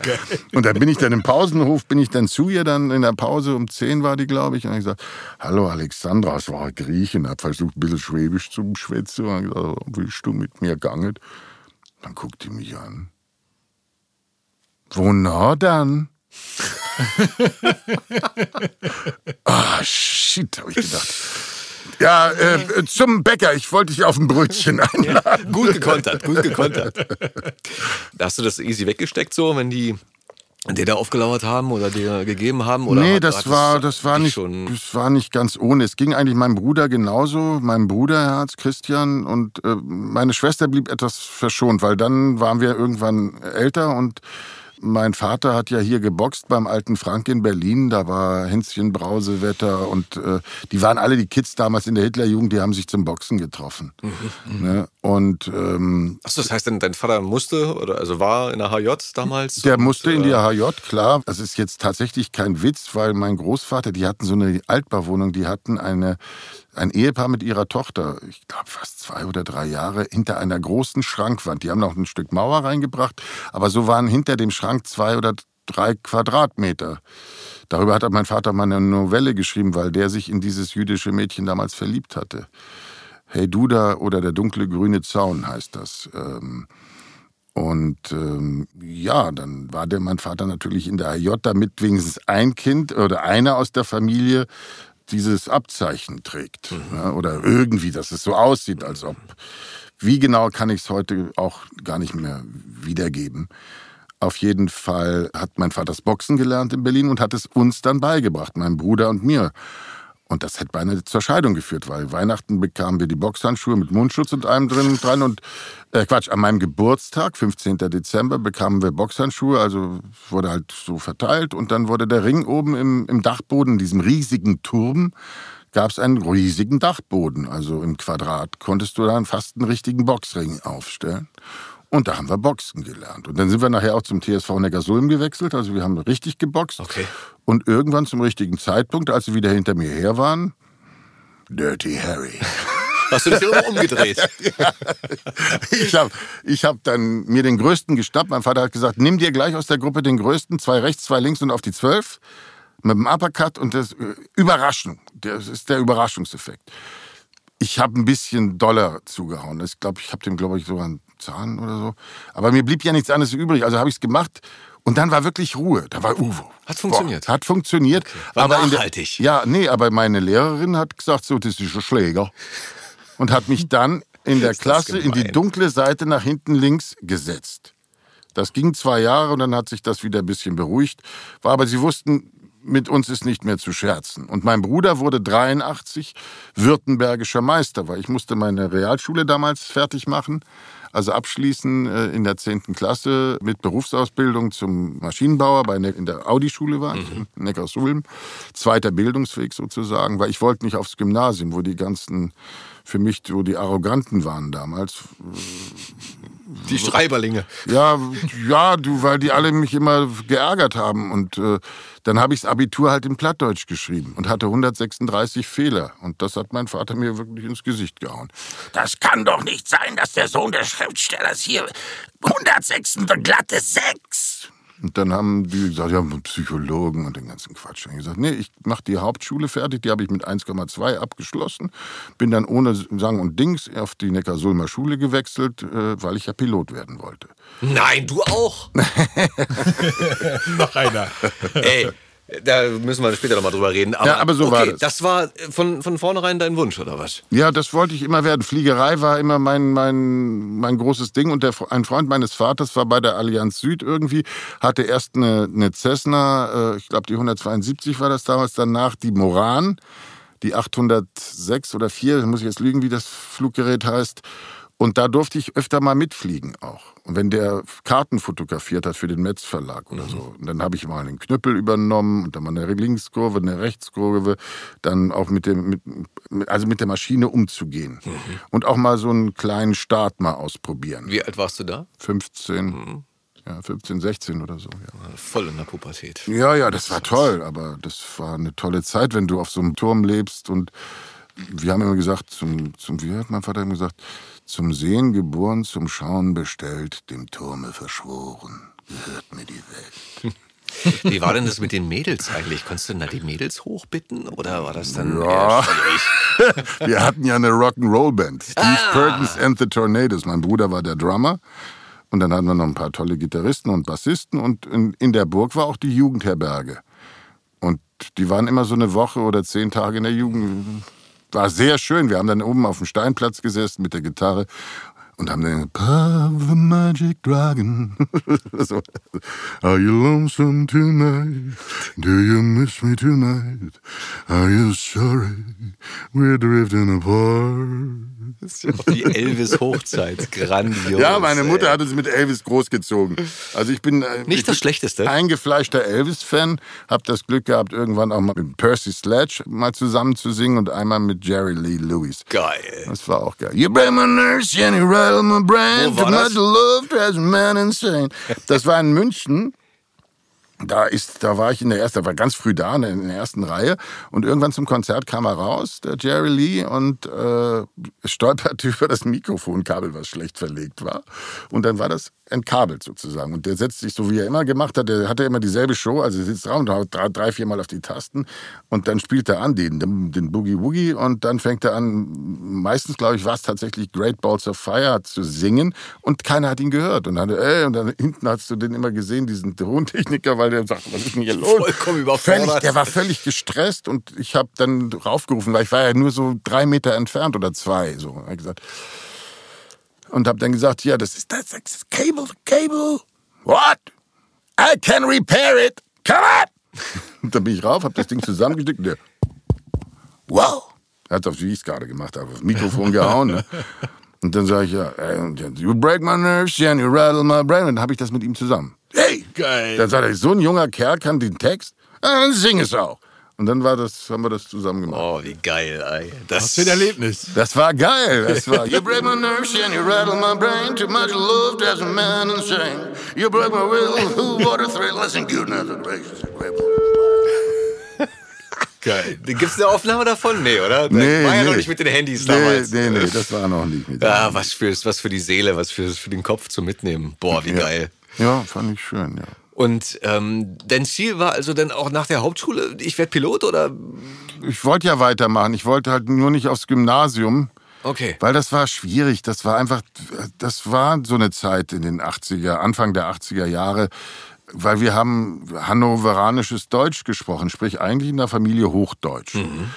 Und dann bin ich dann im Pausenhof, bin ich dann zu ihr dann in der Pause, um zehn war die, glaube ich, und ich gesagt, hallo Alexandra, es war Griechin, hab versucht ein bisschen Schwäbisch zu schwätzen, und gesagt, willst du mit mir gangelt? Dann guckt die mich an. Wo na dann? Ah, shit, habe ich gedacht. Ja, äh, zum Bäcker. Ich wollte dich auf ein Brötchen einladen. Ja, gut gekontert, gut gekontert. Hast du das easy weggesteckt so, wenn die dir da aufgelauert haben oder dir gegeben haben? Oder nee, das war, das war nicht, das war nicht ganz ohne. Es ging eigentlich meinem Bruder genauso, meinem Bruderherz Christian und äh, meine Schwester blieb etwas verschont, weil dann waren wir irgendwann älter und mein Vater hat ja hier geboxt beim alten Frank in Berlin. Da war Hänschen Brausewetter und äh, die waren alle die Kids damals in der Hitlerjugend, die haben sich zum Boxen getroffen. Mhm. Ne? Und ähm, Achso, das heißt, dein Vater musste oder also war in der HJ damals? Der und, musste in die HJ, äh, klar. Das ist jetzt tatsächlich kein Witz, weil mein Großvater, die hatten so eine Altbauwohnung, die hatten eine ein Ehepaar mit ihrer Tochter, ich glaube fast zwei oder drei Jahre, hinter einer großen Schrankwand. Die haben noch ein Stück Mauer reingebracht, aber so waren hinter dem Schrank zwei oder drei Quadratmeter. Darüber hat mein Vater mal eine Novelle geschrieben, weil der sich in dieses jüdische Mädchen damals verliebt hatte. Hey Duda oder der dunkle grüne Zaun heißt das. Ähm, und ähm, ja, dann war der mein Vater natürlich in der AJ, damit wenigstens ein Kind oder einer aus der Familie dieses Abzeichen trägt. Mhm. Ja, oder irgendwie, dass es so aussieht, als ob. Wie genau kann ich es heute auch gar nicht mehr wiedergeben. Auf jeden Fall hat mein Vater das Boxen gelernt in Berlin und hat es uns dann beigebracht, meinem Bruder und mir. Und das hätte beinahe zur Scheidung geführt, weil Weihnachten bekamen wir die Boxhandschuhe mit Mundschutz und allem drin und dran. Und äh, Quatsch, an meinem Geburtstag, 15. Dezember, bekamen wir Boxhandschuhe, also wurde halt so verteilt. Und dann wurde der Ring oben im, im Dachboden, in diesem riesigen Turm, gab es einen riesigen Dachboden. Also im Quadrat konntest du dann fast einen richtigen Boxring aufstellen. Und da haben wir Boxen gelernt. Und dann sind wir nachher auch zum TSV Neckarsulm gewechselt. Also wir haben richtig geboxt. Okay. Und irgendwann zum richtigen Zeitpunkt, als sie wieder hinter mir her waren, Dirty Harry. Hast du dich immer umgedreht? ja. Ich habe ich hab dann mir den Größten geschnappt. Mein Vater hat gesagt, nimm dir gleich aus der Gruppe den Größten, zwei rechts, zwei links und auf die zwölf. Mit dem Uppercut und das äh, Überraschung. Das ist der Überraschungseffekt. Ich habe ein bisschen Dollar zugehauen. Ich glaube, ich habe dem, glaube ich, sogar einen Zahn oder so. Aber mir blieb ja nichts anderes übrig. Also habe ich es gemacht. Und dann war wirklich Ruhe. Da war Uwe. Hat funktioniert. Boah, hat funktioniert. Okay. War aber nachhaltig. Der, ja, nee, aber meine Lehrerin hat gesagt, so, das ist ein Schläger. Und hat mich dann in der Klasse in die dunkle Seite nach hinten links gesetzt. Das ging zwei Jahre und dann hat sich das wieder ein bisschen beruhigt. War aber, sie wussten, mit uns ist nicht mehr zu scherzen. Und mein Bruder wurde 83 württembergischer Meister, weil ich musste meine Realschule damals fertig machen also abschließen äh, in der 10. Klasse mit Berufsausbildung zum Maschinenbauer bei in der Audi-Schule war ich, mhm. in Neckarsulm. Zweiter Bildungsweg sozusagen, weil ich wollte nicht aufs Gymnasium, wo die ganzen, für mich, wo die Arroganten waren damals. Die Schreiberlinge. Ja, ja, du, weil die alle mich immer geärgert haben. Und äh, dann habe ich das Abitur halt in Plattdeutsch geschrieben und hatte 136 Fehler. Und das hat mein Vater mir wirklich ins Gesicht gehauen. Das kann doch nicht sein, dass der Sohn des Schriftstellers hier 106 glatte 6. Und dann haben die gesagt, ja, Psychologen und den ganzen Quatsch. Und ich gesagt, nee, ich mache die Hauptschule fertig, die habe ich mit 1,2 abgeschlossen. Bin dann ohne Sang und Dings auf die Neckarsulmer Schule gewechselt, äh, weil ich ja Pilot werden wollte. Nein, du auch. Noch einer. Ey, da müssen wir später nochmal drüber reden. Aber, ja, aber so okay, war das. Das war von, von vornherein dein Wunsch, oder was? Ja, das wollte ich immer werden. Fliegerei war immer mein, mein, mein großes Ding. Und der, ein Freund meines Vaters war bei der Allianz Süd irgendwie, hatte erst eine, eine Cessna, äh, ich glaube die 172 war das damals, danach die Moran, die 806 oder 4, muss ich jetzt lügen, wie das Fluggerät heißt. Und da durfte ich öfter mal mitfliegen auch. Und wenn der Karten fotografiert hat für den Metz Verlag oder mhm. so, und dann habe ich mal einen Knüppel übernommen und dann mal eine Linkskurve, eine Rechtskurve, dann auch mit dem, mit, also mit der Maschine umzugehen. Mhm. Und auch mal so einen kleinen Start mal ausprobieren. Wie alt warst du da? 15. Mhm. Ja, 15, 16 oder so. Ja. Voll in der Pubertät. Ja, ja, das war toll, aber das war eine tolle Zeit, wenn du auf so einem Turm lebst und wir haben immer gesagt, zum, zum wie hat mein Vater immer gesagt, zum Sehen geboren, zum Schauen bestellt, dem Turme verschworen, gehört mir die Welt. Wie war denn das mit den Mädels eigentlich? Konntest du denn da die Mädels hochbitten oder war das dann ja. Wir hatten ja eine Rock'n'Roll-Band. Steve ah. Perkins and the Tornadoes. Mein Bruder war der Drummer. Und dann hatten wir noch ein paar tolle Gitarristen und Bassisten. Und in, in der Burg war auch die Jugendherberge. Und die waren immer so eine Woche oder zehn Tage in der Jugend war sehr schön. Wir haben dann oben auf dem Steinplatz gesessen mit der Gitarre und haben dann Puff the Magic Dragon. so. Are you lonesome tonight? Do you miss me tonight? Are you sorry? We're drifting apart. Das die Elvis-Hochzeit. Grandios. Ja, meine Mutter hat uns mit Elvis großgezogen. Also ich bin äh, nicht ich das Schlechteste. Eingefleischter Elvis-Fan. Hab das Glück gehabt, irgendwann auch mal mit Percy Sledge mal zusammen zu singen und einmal mit Jerry Lee Lewis. Geil. Das war auch geil. You bring my nurse, Jenny rattle my brain. Too much love drives a man insane. Das war in München da ist, da war ich in der ersten, war ganz früh da, in der ersten Reihe. Und irgendwann zum Konzert kam er raus, der Jerry Lee, und äh, stolperte über das Mikrofonkabel, was schlecht verlegt war. Und dann war das entkabelt sozusagen. Und der setzt sich so, wie er immer gemacht hat, der hatte immer dieselbe Show, also er sitzt da und haut drei, vier Mal auf die Tasten und dann spielt er an den, den Boogie Woogie und dann fängt er an, meistens glaube ich war es tatsächlich Great Balls of Fire zu singen und keiner hat ihn gehört. Und dann, ey, und dann hinten hast du den immer gesehen, diesen Tontechniker, weil der sagt, was ist denn hier los? Vollkommen überfordert. Völlig, der war völlig gestresst und ich habe dann raufgerufen, weil ich war ja nur so drei Meter entfernt oder zwei, so. Ich gesagt, und habe dann gesagt, ja, das ist das, das Cable, Cable. What? I can repair it. Come on! Und dann bin ich rauf, habe das Ding zusammengesteckt und der wow. Er hat auf wie ich gerade gemacht auf das Mikrofon gehauen. Ne? Und dann sage ich ja, you break my nerves and you rattle my brain. Und dann habe ich das mit ihm zusammen. Hey, geil. Dann sagt er, so ein junger Kerl kann den Text, dann sing es auch. Und dann war das, haben wir das zusammen gemacht. Oh, wie geil, ey. Das Was für ein Erlebnis. Das war geil. Das war, you break my nerves and you rattle my brain. Too much love does a man insane. You break my will, what a thrill. Listen, good gracious. Geil. Gibt es eine Aufnahme davon? Nee, oder? Nee, war ja nee. noch nicht mit den Handys nee, damals. Nee, nee, das war noch nicht mit. Ja, was für, was für die Seele, was für, für den Kopf zum Mitnehmen. Boah, wie ja. geil. Ja, fand ich schön, ja. Und ähm, dein Ziel war also dann auch nach der Hauptschule, ich werde Pilot oder? Ich wollte ja weitermachen. Ich wollte halt nur nicht aufs Gymnasium. Okay. Weil das war schwierig. Das war einfach, das war so eine Zeit in den 80er, Anfang der 80er Jahre weil wir haben hannoveranisches Deutsch gesprochen, sprich eigentlich in der Familie Hochdeutsch. Mhm.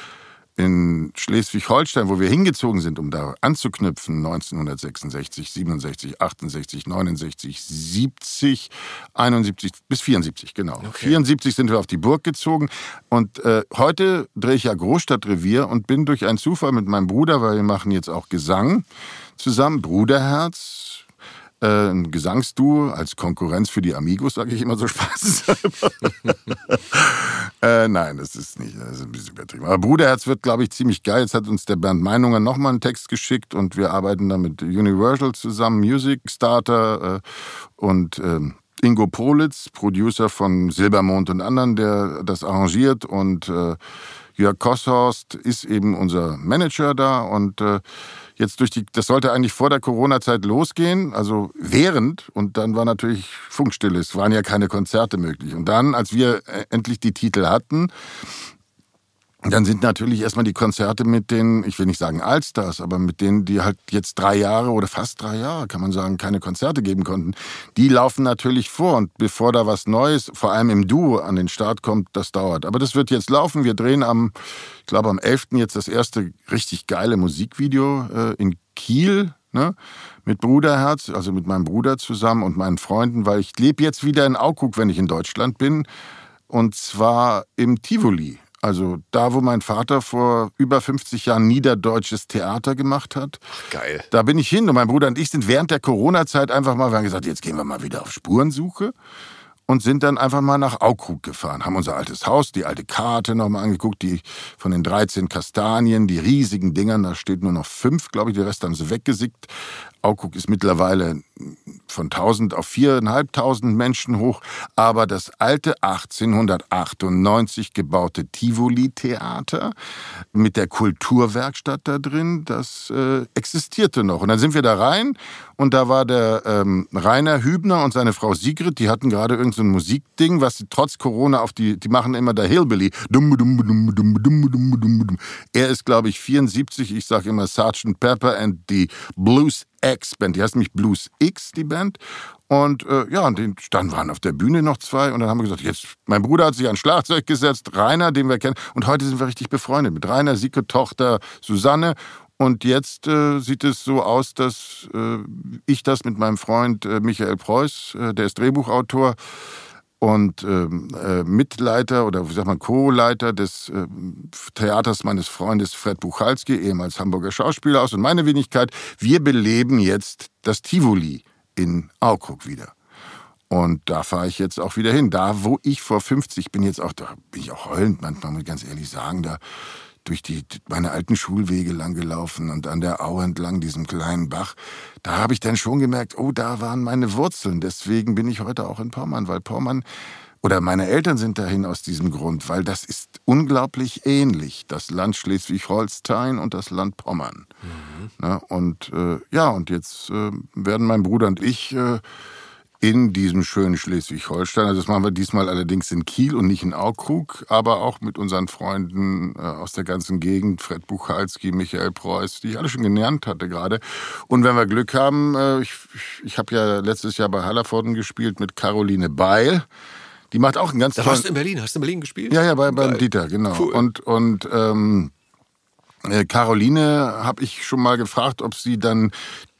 In Schleswig-Holstein, wo wir hingezogen sind, um da anzuknüpfen, 1966, 67, 68, 69, 70, 71 bis 74, genau. Okay. 74 sind wir auf die Burg gezogen und äh, heute drehe ich ja Großstadtrevier und bin durch einen Zufall mit meinem Bruder, weil wir machen jetzt auch Gesang zusammen, Bruderherz, äh, ein Gesangsduo als Konkurrenz für die Amigos, sage ich immer so spaßeshalber. äh, nein, das ist nicht, das ist ein bisschen übertrieben. Aber Bruderherz wird, glaube ich, ziemlich geil. Jetzt hat uns der Bernd Meinunger nochmal einen Text geschickt und wir arbeiten da mit Universal zusammen, Music Starter äh, und äh, Ingo Politz, Producer von Silbermond und anderen, der das arrangiert und äh, Jörg Kosshorst ist eben unser Manager da und äh, jetzt durch die, das sollte eigentlich vor der Corona-Zeit losgehen, also während, und dann war natürlich Funkstille, es waren ja keine Konzerte möglich. Und dann, als wir äh, endlich die Titel hatten, dann sind natürlich erstmal die Konzerte mit den, ich will nicht sagen Allstars, aber mit denen, die halt jetzt drei Jahre oder fast drei Jahre, kann man sagen, keine Konzerte geben konnten, die laufen natürlich vor. Und bevor da was Neues, vor allem im Duo, an den Start kommt, das dauert. Aber das wird jetzt laufen. Wir drehen am, ich glaube, am 11. jetzt das erste richtig geile Musikvideo äh, in Kiel. Ne? Mit Bruderherz, also mit meinem Bruder zusammen und meinen Freunden, weil ich lebe jetzt wieder in Auguck, wenn ich in Deutschland bin. Und zwar im Tivoli. Also da, wo mein Vater vor über 50 Jahren niederdeutsches Theater gemacht hat. Geil. Da bin ich hin und mein Bruder und ich sind während der Corona-Zeit einfach mal, wir haben gesagt, jetzt gehen wir mal wieder auf Spurensuche und sind dann einfach mal nach Aukrug gefahren, haben unser altes Haus, die alte Karte nochmal angeguckt, die von den 13 Kastanien, die riesigen Dingern, da steht nur noch fünf, glaube ich, die Rest haben sie weggesickt. Aukrug ist mittlerweile von 1000 auf 4.500 Menschen hoch, aber das alte 1898 gebaute Tivoli-Theater mit der Kulturwerkstatt da drin, das äh, existierte noch. Und dann sind wir da rein und da war der ähm, Rainer Hübner und seine Frau Sigrid, die hatten gerade irgendein so Musikding, was sie trotz Corona auf die, die machen immer der Hillbilly. Er ist, glaube ich, 74, ich sage immer Sgt. Pepper and the Blues X-Band. Die heißt nämlich Blues X, die Band. Und äh, ja, und dann waren auf der Bühne noch zwei und dann haben wir gesagt, jetzt, mein Bruder hat sich an Schlagzeug gesetzt, Rainer, den wir kennen, und heute sind wir richtig befreundet mit Rainer, Sieke, Tochter Susanne. Und jetzt äh, sieht es so aus, dass äh, ich das mit meinem Freund äh, Michael Preuß, äh, der ist Drehbuchautor, und ähm, äh, Mitleiter oder wie sagt man Co-Leiter des äh, Theaters meines Freundes Fred Buchalski, ehemals Hamburger Schauspieler aus und meine Wenigkeit, wir beleben jetzt das Tivoli in Aukrug wieder. Und da fahre ich jetzt auch wieder hin. Da, wo ich vor 50 bin, jetzt auch, da bin ich auch heulend manchmal, muss ich ganz ehrlich sagen, da durch die, meine alten Schulwege lang gelaufen und an der Au entlang diesem kleinen Bach. Da habe ich dann schon gemerkt, oh, da waren meine Wurzeln. Deswegen bin ich heute auch in Pommern, weil Pommern oder meine Eltern sind dahin aus diesem Grund, weil das ist unglaublich ähnlich, das Land Schleswig-Holstein und das Land Pommern. Mhm. Na, und äh, ja, und jetzt äh, werden mein Bruder und ich äh, in diesem schönen Schleswig-Holstein. Also das machen wir diesmal allerdings in Kiel und nicht in Aukrug, aber auch mit unseren Freunden äh, aus der ganzen Gegend, Fred Buchalski, Michael Preuß, die ich alle schon genannt hatte gerade. Und wenn wir Glück haben, äh, ich, ich habe ja letztes Jahr bei Hallervorden gespielt mit Caroline Beil. Die macht auch einen ganz da tollen... warst du in Berlin? Hast du in Berlin gespielt? Ja, ja, bei, beim Dieter, genau. Cool. Und, und ähm, Caroline habe ich schon mal gefragt, ob sie dann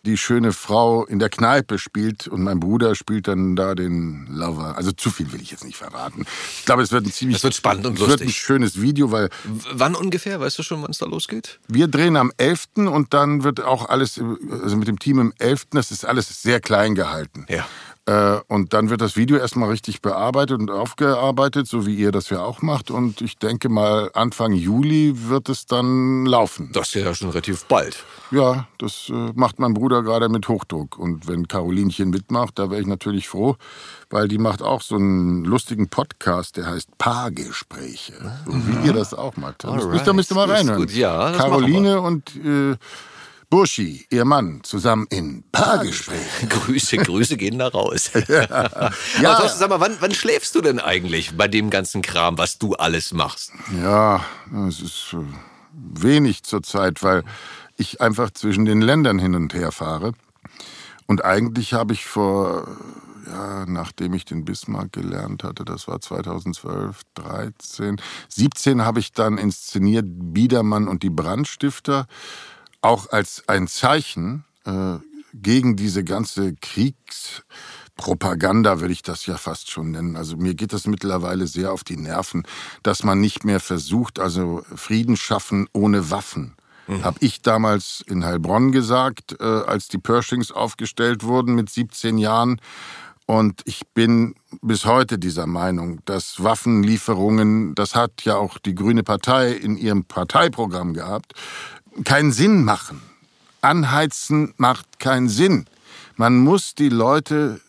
die schöne Frau in der Kneipe spielt und mein Bruder spielt dann da den Lover. Also zu viel will ich jetzt nicht verraten. Ich glaube, es wird ein ziemlich es wird spannend und lustig. Es wird ein schönes Video, weil w wann ungefähr? Weißt du schon, wann es da losgeht? Wir drehen am 11. und dann wird auch alles also mit dem Team im 11. Das ist alles sehr klein gehalten. Ja. Äh, und dann wird das Video erstmal richtig bearbeitet und aufgearbeitet, so wie ihr das ja auch macht. Und ich denke mal, Anfang Juli wird es dann laufen. Das ist ja schon relativ bald. Ja, das äh, macht mein Bruder gerade mit Hochdruck. Und wenn Carolinchen mitmacht, da wäre ich natürlich froh, weil die macht auch so einen lustigen Podcast, der heißt Paargespräche. So wie ihr das auch macht. Alright. Da müsst ihr mal reinhören. Ja, Caroline und äh, Burschi, ihr Mann, zusammen in Paargespräch. Grüße, Grüße gehen da raus. ja. ja. Aber sag mal, wann, wann schläfst du denn eigentlich bei dem ganzen Kram, was du alles machst? Ja, es ist äh, wenig zurzeit, weil ich einfach zwischen den Ländern hin und her fahre. Und eigentlich habe ich vor, ja, nachdem ich den Bismarck gelernt hatte, das war 2012, 13, 17 habe ich dann inszeniert Biedermann und die Brandstifter auch als ein Zeichen äh, gegen diese ganze Kriegspropaganda, würde ich das ja fast schon nennen. Also mir geht das mittlerweile sehr auf die Nerven, dass man nicht mehr versucht, also Frieden schaffen ohne Waffen. Mhm. Habe ich damals in Heilbronn gesagt, äh, als die Pershings aufgestellt wurden mit 17 Jahren. Und ich bin bis heute dieser Meinung, dass Waffenlieferungen, das hat ja auch die Grüne Partei in ihrem Parteiprogramm gehabt, keinen Sinn machen. Anheizen macht keinen Sinn. Man muss die Leute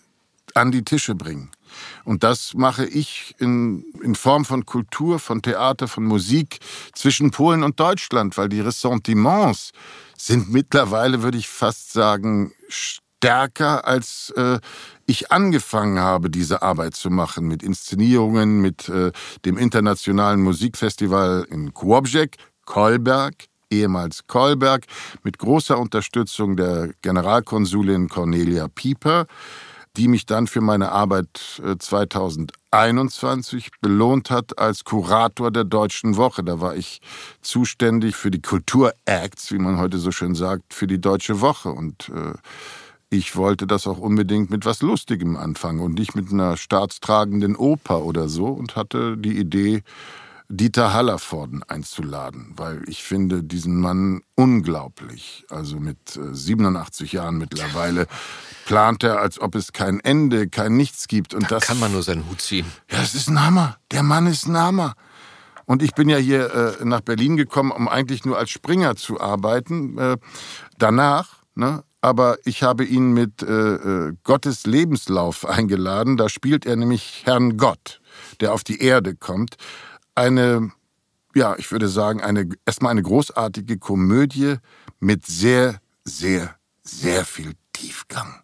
an die Tische bringen. Und das mache ich in, in Form von Kultur, von Theater, von Musik zwischen Polen und Deutschland, weil die Ressentiments sind mittlerweile, würde ich fast sagen, stärker, als äh, ich angefangen habe, diese Arbeit zu machen, mit Inszenierungen, mit äh, dem internationalen Musikfestival in Kłobrzeg, Kolberg, ehemals Kolberg, mit großer Unterstützung der Generalkonsulin Cornelia Pieper, die mich dann für meine Arbeit 2021 äh, belohnt hat als Kurator der Deutschen Woche. Da war ich zuständig für die Kulturacts, wie man heute so schön sagt, für die Deutsche Woche. Und äh, ich wollte das auch unbedingt mit was Lustigem anfangen und nicht mit einer staatstragenden Oper oder so und hatte die Idee, Dieter Hallervorden einzuladen, weil ich finde diesen Mann unglaublich. Also mit 87 äh, Jahren mittlerweile plant er, als ob es kein Ende, kein Nichts gibt. Und da das kann man nur seinen Hut ziehen. Ja, es ist ein Hammer. Der Mann ist ein Hammer. Und ich bin ja hier äh, nach Berlin gekommen, um eigentlich nur als Springer zu arbeiten. Äh, danach, ne? aber ich habe ihn mit äh, äh Gottes Lebenslauf eingeladen. Da spielt er nämlich Herrn Gott, der auf die Erde kommt eine, ja, ich würde sagen, eine, erstmal eine großartige Komödie mit sehr, sehr, sehr viel Tiefgang.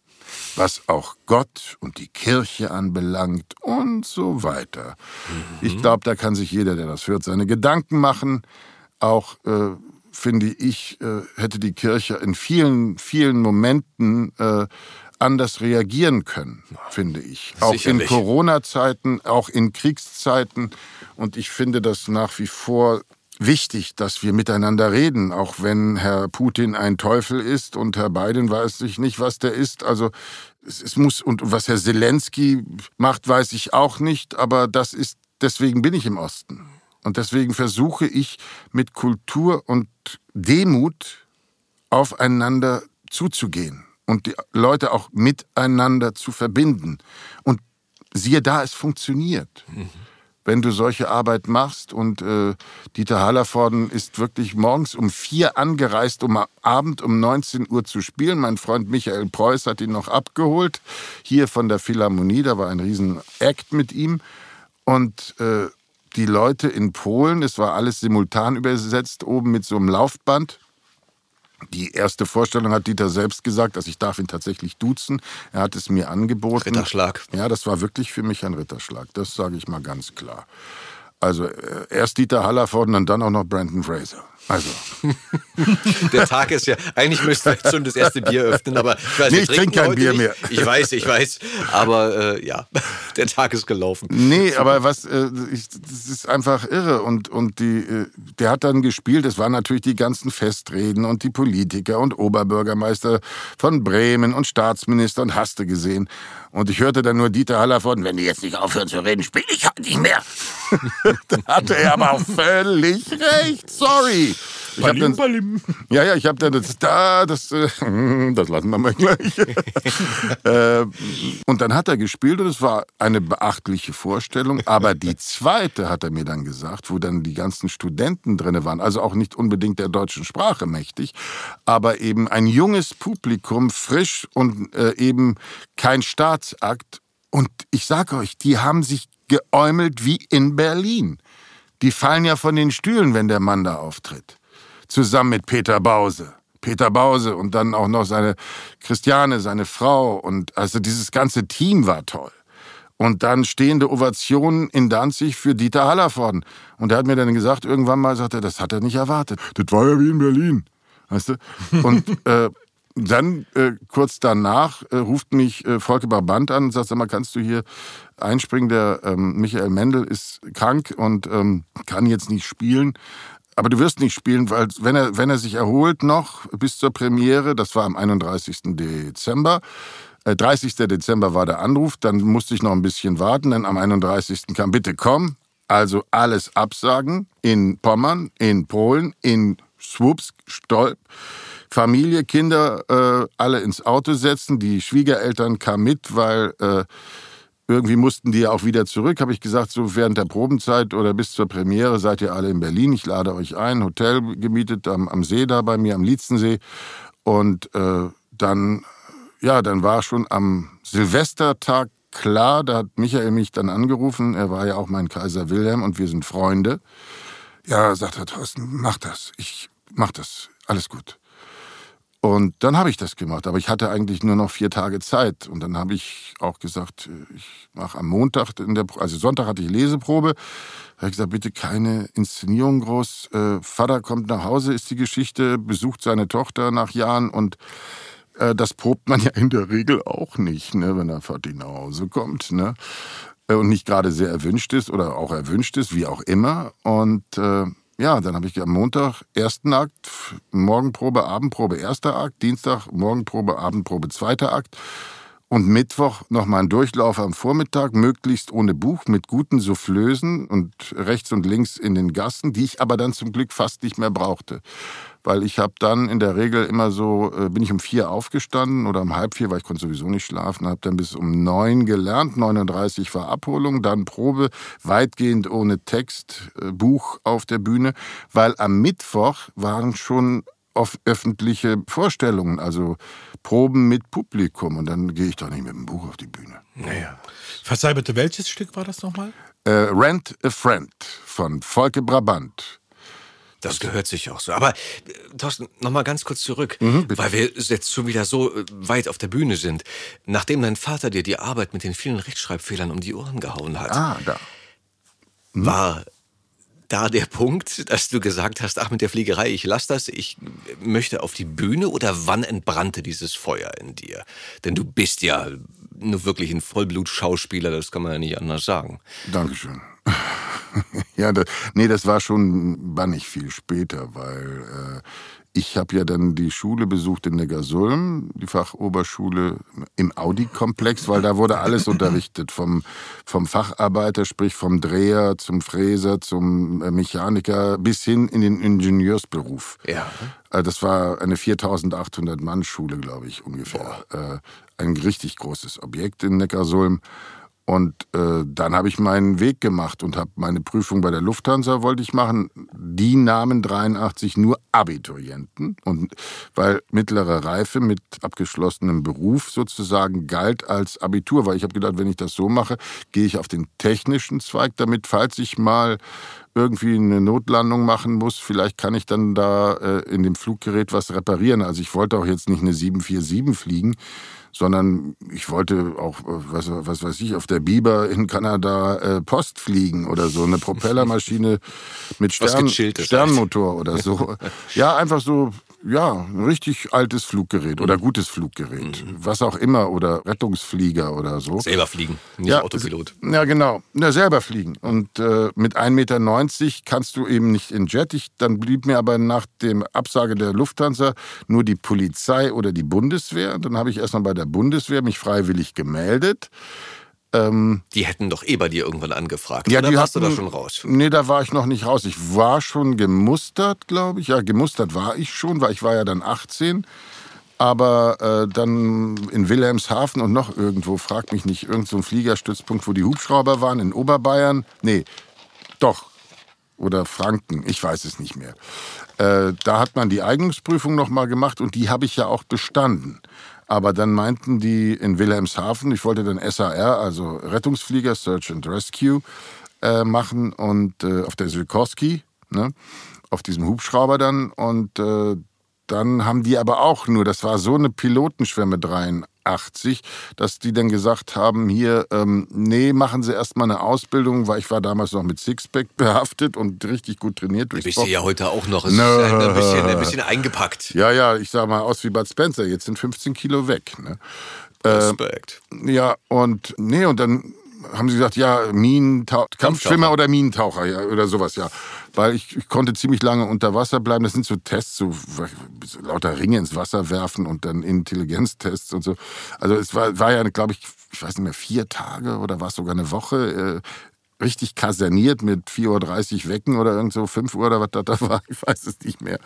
Was auch Gott und die Kirche anbelangt und so weiter. Mhm. Ich glaube, da kann sich jeder, der das hört, seine Gedanken machen. Auch äh, finde ich, äh, hätte die Kirche in vielen, vielen Momenten äh, anders reagieren können, finde ich. Auch in Corona-Zeiten, auch in Kriegszeiten. Und ich finde das nach wie vor wichtig, dass wir miteinander reden, auch wenn Herr Putin ein Teufel ist und Herr Biden weiß sich nicht, was der ist. Also es, es muss und was Herr Zelensky macht, weiß ich auch nicht. Aber das ist deswegen bin ich im Osten und deswegen versuche ich mit Kultur und Demut aufeinander zuzugehen und die Leute auch miteinander zu verbinden. Und siehe da, es funktioniert. Mhm. Wenn du solche Arbeit machst und äh, Dieter Hallervorden ist wirklich morgens um vier angereist, um Abend um 19 Uhr zu spielen. Mein Freund Michael Preuß hat ihn noch abgeholt, hier von der Philharmonie, da war ein riesen Act mit ihm. Und äh, die Leute in Polen, es war alles simultan übersetzt, oben mit so einem Laufband, die erste Vorstellung hat Dieter selbst gesagt, dass ich darf ihn tatsächlich duzen. Er hat es mir angeboten. Ritterschlag. Ja, das war wirklich für mich ein Ritterschlag. Das sage ich mal ganz klar. Also äh, erst Dieter Hallervorden und dann auch noch Brandon Fraser. Also. Der Tag ist ja, eigentlich müsste ich schon das erste Bier öffnen, aber ich weiß, nee, ich trinke kein Bier mehr. Ich weiß, ich weiß, aber äh, ja, der Tag ist gelaufen. Nee, aber was, äh, ich, das ist einfach irre und, und die, äh, der hat dann gespielt, es waren natürlich die ganzen Festreden und die Politiker und Oberbürgermeister von Bremen und Staatsminister und hast du gesehen. Und ich hörte dann nur Dieter Hallervorden, wenn die jetzt nicht aufhören zu reden, spiele ich halt nicht mehr. da hatte er aber auch völlig recht, sorry. Ich balim, dann, balim. Ja, ja, ich habe dann das da, das, äh, das lassen wir mal gleich. äh, und dann hat er gespielt und es war eine beachtliche Vorstellung. Aber die zweite hat er mir dann gesagt, wo dann die ganzen Studenten drin waren, also auch nicht unbedingt der deutschen Sprache mächtig, aber eben ein junges Publikum, frisch und äh, eben kein Staatsakt. Und ich sage euch, die haben sich geäumelt wie in Berlin. Die fallen ja von den Stühlen, wenn der Mann da auftritt zusammen mit Peter Bause. Peter Bause und dann auch noch seine Christiane, seine Frau und also dieses ganze Team war toll. Und dann stehende Ovationen in Danzig für Dieter Hallervorden. Und er hat mir dann gesagt, irgendwann mal sagt er, das hat er nicht erwartet. Das war ja wie in Berlin. Weißt du? Und äh, dann äh, kurz danach äh, ruft mich äh, Volker Brabant an und sagt, sag mal, kannst du hier einspringen? Der ähm, Michael Mendel ist krank und ähm, kann jetzt nicht spielen. Aber du wirst nicht spielen, weil wenn er, wenn er sich erholt noch bis zur Premiere, das war am 31. Dezember, äh, 30. Dezember war der Anruf, dann musste ich noch ein bisschen warten, denn am 31. kam, bitte komm, also alles absagen in Pommern, in Polen, in Swoops, Stolp. Familie, Kinder, äh, alle ins Auto setzen. Die Schwiegereltern kamen mit, weil äh, irgendwie mussten die ja auch wieder zurück. Habe ich gesagt, so während der Probenzeit oder bis zur Premiere seid ihr alle in Berlin. Ich lade euch ein, Hotel gemietet am, am See da bei mir, am Lietzensee. Und äh, dann, ja, dann war schon am Silvestertag klar, da hat Michael mich dann angerufen. Er war ja auch mein Kaiser Wilhelm und wir sind Freunde. Ja, sagt er, Thorsten, mach das. Ich mach das. Alles gut. Und dann habe ich das gemacht, aber ich hatte eigentlich nur noch vier Tage Zeit. Und dann habe ich auch gesagt, äh, ich mache am Montag, in der, also Sonntag hatte ich Leseprobe. Da habe ich gesagt, bitte keine Inszenierung groß. Äh, Vater kommt nach Hause, ist die Geschichte, besucht seine Tochter nach Jahren und äh, das probt man ja in der Regel auch nicht, ne, wenn der Vati nach Hause kommt. Ne? Äh, und nicht gerade sehr erwünscht ist oder auch erwünscht ist, wie auch immer. Und äh, ja, dann habe ich am Montag ersten Akt, Morgenprobe, Abendprobe, erster Akt, Dienstag Morgenprobe, Abendprobe, zweiter Akt und Mittwoch nochmal ein Durchlauf am Vormittag, möglichst ohne Buch, mit guten Soufflösen und rechts und links in den Gassen, die ich aber dann zum Glück fast nicht mehr brauchte weil ich habe dann in der Regel immer so, äh, bin ich um vier aufgestanden oder um halb vier, weil ich konnte sowieso nicht schlafen, habe dann bis um neun gelernt, 39 war Abholung, dann Probe, weitgehend ohne Text, äh, Buch auf der Bühne, weil am Mittwoch waren schon auf öffentliche Vorstellungen, also Proben mit Publikum und dann gehe ich doch nicht mit dem Buch auf die Bühne. Naja. Verzeih bitte, welches Stück war das nochmal? Äh, Rent a Friend von Volke Brabant. Das gehört sich auch so. Aber äh, Thorsten, noch mal ganz kurz zurück, mhm, weil wir jetzt schon wieder so äh, weit auf der Bühne sind. Nachdem dein Vater dir die Arbeit mit den vielen Rechtschreibfehlern um die Ohren gehauen hat, ah, da. Mhm. war da der Punkt, dass du gesagt hast, ach mit der Fliegerei, ich lass das, ich möchte auf die Bühne oder wann entbrannte dieses Feuer in dir? Denn du bist ja nur wirklich ein Vollblut-Schauspieler, das kann man ja nicht anders sagen. Dankeschön. ja, das, nee, das war schon bannig viel später, weil äh, ich habe ja dann die Schule besucht in Neckarsulm, die Fachoberschule im Audi-Komplex, weil da wurde alles unterrichtet, vom, vom Facharbeiter, sprich vom Dreher zum Fräser, zum äh, Mechaniker, bis hin in den Ingenieursberuf. Ja. Äh, das war eine 4800 Mann Schule, glaube ich, ungefähr. Boah. Äh, ein richtig großes Objekt in Neckarsulm. Und äh, dann habe ich meinen Weg gemacht und habe meine Prüfung bei der Lufthansa wollte ich machen. Die nahmen 83 nur Abiturienten und weil mittlere Reife mit abgeschlossenem Beruf sozusagen galt als Abitur, weil ich habe gedacht, wenn ich das so mache, gehe ich auf den technischen Zweig, damit falls ich mal irgendwie eine Notlandung machen muss, vielleicht kann ich dann da äh, in dem Fluggerät was reparieren. Also ich wollte auch jetzt nicht eine 747 fliegen, sondern ich wollte auch, äh, was, was weiß ich, auf der Biber in Kanada äh, Post fliegen oder so, eine Propellermaschine mit Stern, Sternmotor oder so. ja, einfach so ja, ein richtig altes Fluggerät oder mhm. gutes Fluggerät. Mhm. Was auch immer oder Rettungsflieger oder so. Selber fliegen, nicht ja, Autopilot. Ja, genau. Ja, selber fliegen. Und äh, mit 1,90 Meter kannst du eben nicht in Jet. Ich, dann blieb mir aber nach dem Absage der Lufthansa nur die Polizei oder die Bundeswehr. Dann habe ich erstmal bei der Bundeswehr mich freiwillig gemeldet. Ähm, die hätten doch eh bei dir irgendwann angefragt. Ja, oder die warst hatten, du da schon raus? Nee, da war ich noch nicht raus. Ich war schon gemustert, glaube ich. Ja, gemustert war ich schon, weil ich war ja dann 18. Aber äh, dann in Wilhelmshaven und noch irgendwo, fragt mich nicht, irgendein so Fliegerstützpunkt, wo die Hubschrauber waren, in Oberbayern. Nee, doch. Oder Franken, ich weiß es nicht mehr. Äh, da hat man die Eignungsprüfung noch mal gemacht und die habe ich ja auch bestanden. Aber dann meinten die in Wilhelmshaven, ich wollte dann SAR, also Rettungsflieger, Search and Rescue, äh, machen und äh, auf der Sikorsky, ne, auf diesem Hubschrauber dann. Und äh, dann haben die aber auch nur, das war so eine Pilotenschwemme 83, dass die dann gesagt haben, hier, ähm, nee, machen Sie erstmal eine Ausbildung, weil ich war damals noch mit Sixpack behaftet und richtig gut trainiert. Du bist ja heute auch noch. Es no. ist ein bisschen, ein bisschen eingepackt. Ja, ja, ich sag mal aus wie Bud Spencer, jetzt sind 15 Kilo weg. Ne? Respekt. Äh, ja, und nee, und dann haben sie gesagt, ja, Minentaucher, Kampfschwimmer oder Minentaucher, ja, oder sowas, ja. Weil ich, ich, konnte ziemlich lange unter Wasser bleiben. Das sind so Tests, so, so lauter Ringe ins Wasser werfen und dann Intelligenztests und so. Also es war, war ja, glaube ich, ich weiß nicht mehr, vier Tage oder war es sogar eine Woche. Äh, richtig kaserniert mit 4.30 Uhr wecken oder irgend so 5 Uhr oder was da war, ich weiß es nicht mehr.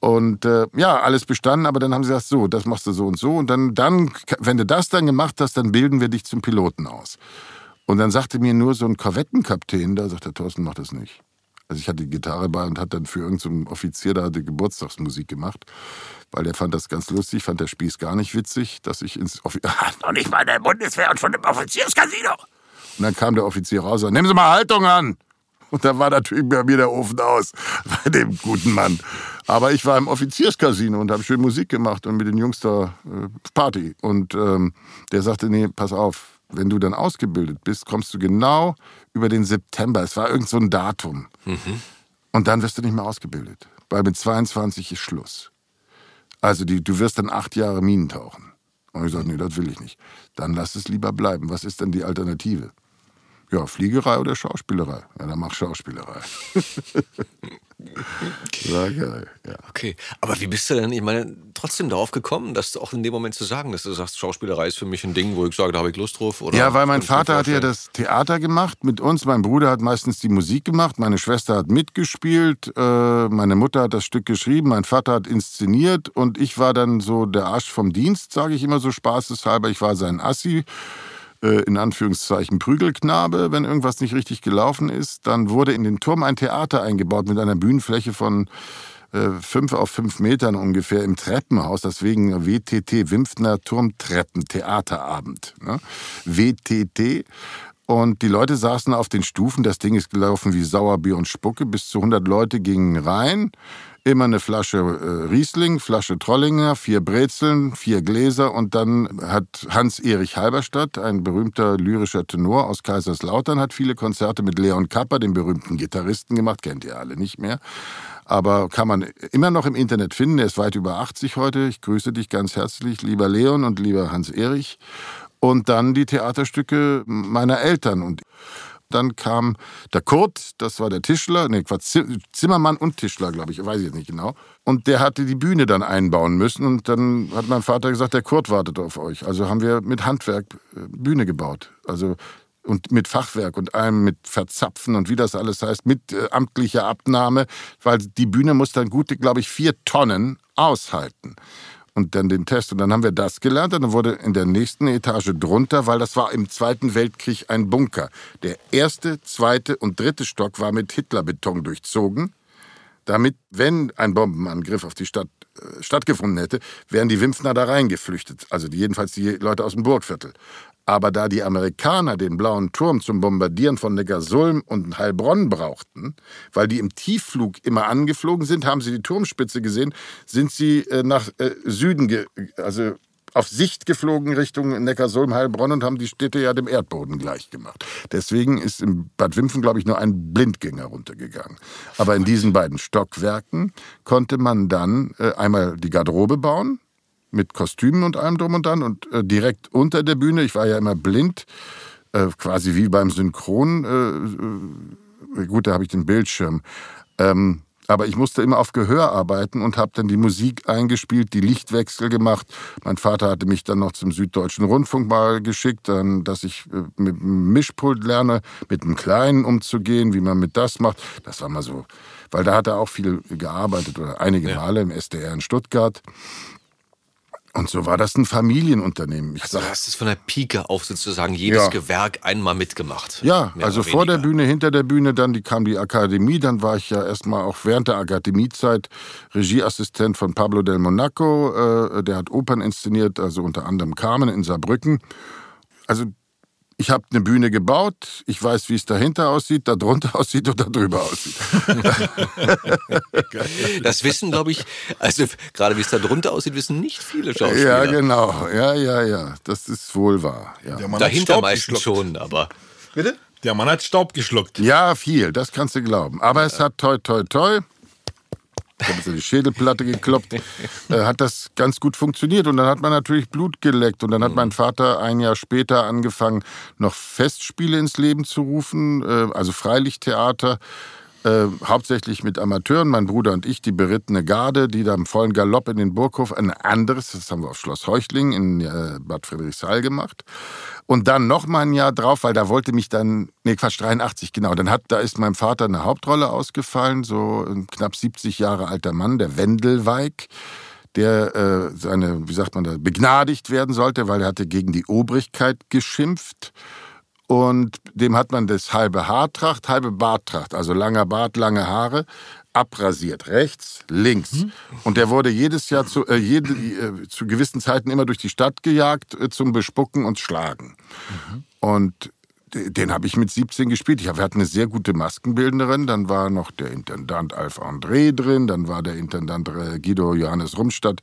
Und äh, ja, alles bestanden, aber dann haben sie gesagt, so, das machst du so und so und dann, dann, wenn du das dann gemacht hast, dann bilden wir dich zum Piloten aus. Und dann sagte mir nur so ein Korvettenkapitän, da sagt der Thorsten, mach das nicht. Also ich hatte die Gitarre bei und hat dann für irgendeinen so Offizier da die Geburtstagsmusik gemacht, weil der fand das ganz lustig, fand der Spieß gar nicht witzig, dass ich ins Offizier... Noch nicht mal der Bundeswehr und schon im Offizierscasino. Und dann kam der Offizier raus und sagte, nehmen Sie mal Haltung an. Und da war natürlich bei mir der Ofen aus, bei dem guten Mann. Aber ich war im Offizierscasino und habe schön Musik gemacht und mit den Jungs da äh, Party. Und ähm, der sagte, nee, pass auf, wenn du dann ausgebildet bist, kommst du genau über den September. Es war irgend so ein Datum. Mhm. Und dann wirst du nicht mehr ausgebildet. Weil mit 22 ist Schluss. Also die, du wirst dann acht Jahre Minen tauchen. Und ich sage, nee, das will ich nicht. Dann lass es lieber bleiben. Was ist denn die Alternative? Ja, Fliegerei oder Schauspielerei? Ja, dann mach Schauspielerei. War geil, ja. Okay, aber wie bist du denn, ich meine, trotzdem darauf gekommen, dass du auch in dem Moment zu sagen, dass du sagst, Schauspielerei ist für mich ein Ding, wo ich sage, da habe ich Lust drauf? Oder ja, weil mein Vater hat ja das Theater gemacht mit uns, mein Bruder hat meistens die Musik gemacht, meine Schwester hat mitgespielt, äh, meine Mutter hat das Stück geschrieben, mein Vater hat inszeniert und ich war dann so der Arsch vom Dienst, sage ich immer so spaßeshalber. Ich war sein Assi äh, in Anführungszeichen Prügelknabe, wenn irgendwas nicht richtig gelaufen ist. Dann wurde in den Turm ein Theater eingebaut mit einer Bühnenfläche von äh, fünf auf fünf Metern ungefähr im Treppenhaus, deswegen WTT, Wimpfner Turmtreppen Theaterabend. Ne? WTT. Und die Leute saßen auf den Stufen, das Ding ist gelaufen wie Sauerbier und Spucke, bis zu 100 Leute gingen rein immer eine Flasche äh, Riesling, Flasche Trollinger, vier Brezeln, vier Gläser und dann hat Hans-Erich Halberstadt, ein berühmter lyrischer Tenor aus Kaiserslautern, hat viele Konzerte mit Leon Kapper, dem berühmten Gitarristen, gemacht, kennt ihr alle nicht mehr. Aber kann man immer noch im Internet finden. Er ist weit über 80 heute. Ich grüße dich ganz herzlich, lieber Leon und lieber Hans-Erich. Und dann die Theaterstücke meiner Eltern. Und dann kam der Kurt, das war der Tischler, nee, Quatsch, Zimmermann und Tischler, glaube ich, weiß ich jetzt nicht genau. Und der hatte die Bühne dann einbauen müssen. Und dann hat mein Vater gesagt, der Kurt wartet auf euch. Also haben wir mit Handwerk äh, Bühne gebaut. Also und mit Fachwerk und allem mit Verzapfen und wie das alles heißt, mit äh, amtlicher Abnahme, weil die Bühne muss dann gute, glaube ich, vier Tonnen aushalten und dann den Test. Und dann haben wir das gelernt. Und dann wurde in der nächsten Etage drunter, weil das war im Zweiten Weltkrieg ein Bunker. Der erste, zweite und dritte Stock war mit Hitlerbeton durchzogen, damit, wenn ein Bombenangriff auf die Stadt äh, stattgefunden hätte, wären die Wimpfner da reingeflüchtet. Also jedenfalls die Leute aus dem Burgviertel. Aber da die Amerikaner den blauen Turm zum Bombardieren von Neckarsulm und Heilbronn brauchten, weil die im Tiefflug immer angeflogen sind, haben sie die Turmspitze gesehen, sind sie äh, nach äh, Süden, also auf Sicht geflogen Richtung Neckarsulm, Heilbronn und haben die Städte ja dem Erdboden gleich gemacht. Deswegen ist in Bad Wimpfen, glaube ich, nur ein Blindgänger runtergegangen. Aber in diesen beiden Stockwerken konnte man dann äh, einmal die Garderobe bauen, mit Kostümen und allem drum und dran und äh, direkt unter der Bühne, ich war ja immer blind, äh, quasi wie beim Synchron, äh, äh, gut, da habe ich den Bildschirm, ähm, aber ich musste immer auf Gehör arbeiten und habe dann die Musik eingespielt, die Lichtwechsel gemacht. Mein Vater hatte mich dann noch zum Süddeutschen Rundfunk mal geschickt, dann, dass ich äh, mit dem Mischpult lerne, mit dem Kleinen umzugehen, wie man mit das macht. Das war mal so, weil da hat er auch viel gearbeitet oder einige. Male im SDR in Stuttgart. Und so war das ein Familienunternehmen. Ich also du hast es von der Pike auf sozusagen jedes ja. Gewerk einmal mitgemacht. Ja, also vor der Bühne, hinter der Bühne, dann die, kam die Akademie, dann war ich ja erstmal auch während der Akademiezeit Regieassistent von Pablo del Monaco, äh, der hat Opern inszeniert, also unter anderem Carmen in Saarbrücken. Also ich habe eine Bühne gebaut, ich weiß, wie es dahinter aussieht, da drunter aussieht und da drüber aussieht. das wissen, glaube ich, also gerade wie es da drunter aussieht, wissen nicht viele Schauspieler. Ja, genau. Ja, ja, ja. Das ist wohl wahr. Ja. Dahinter meistens schon, aber. Bitte? Der Mann hat Staub geschluckt. Ja, viel, das kannst du glauben. Aber es hat toi, toi, toi ich habe die Schädelplatte gekloppt, äh, hat das ganz gut funktioniert. Und dann hat man natürlich Blut geleckt. Und dann hat mein Vater ein Jahr später angefangen, noch Festspiele ins Leben zu rufen, äh, also Freilichttheater. Äh, hauptsächlich mit Amateuren, mein Bruder und ich, die berittene Garde, die da im vollen Galopp in den Burghof, ein anderes, das haben wir auf Schloss Heuchling in äh, Bad Friedrichshall gemacht. Und dann noch mal ein Jahr drauf, weil da wollte mich dann, nee Quatsch, 83, genau, dann hat, da ist meinem Vater eine Hauptrolle ausgefallen, so ein knapp 70 Jahre alter Mann, der Wendelweig der äh, seine, wie sagt man da, begnadigt werden sollte, weil er hatte gegen die Obrigkeit geschimpft und dem hat man das halbe Haartracht, halbe Barttracht, also langer Bart, lange Haare, abrasiert, rechts, links. Mhm. Und der wurde jedes Jahr zu, äh, jede, äh, zu gewissen Zeiten immer durch die Stadt gejagt äh, zum Bespucken und Schlagen. Mhm. Und den habe ich mit 17 gespielt. Ich hab, wir hatten eine sehr gute Maskenbildnerin. Dann war noch der Intendant Alf André drin. Dann war der Intendant äh, Guido Johannes Rumstadt,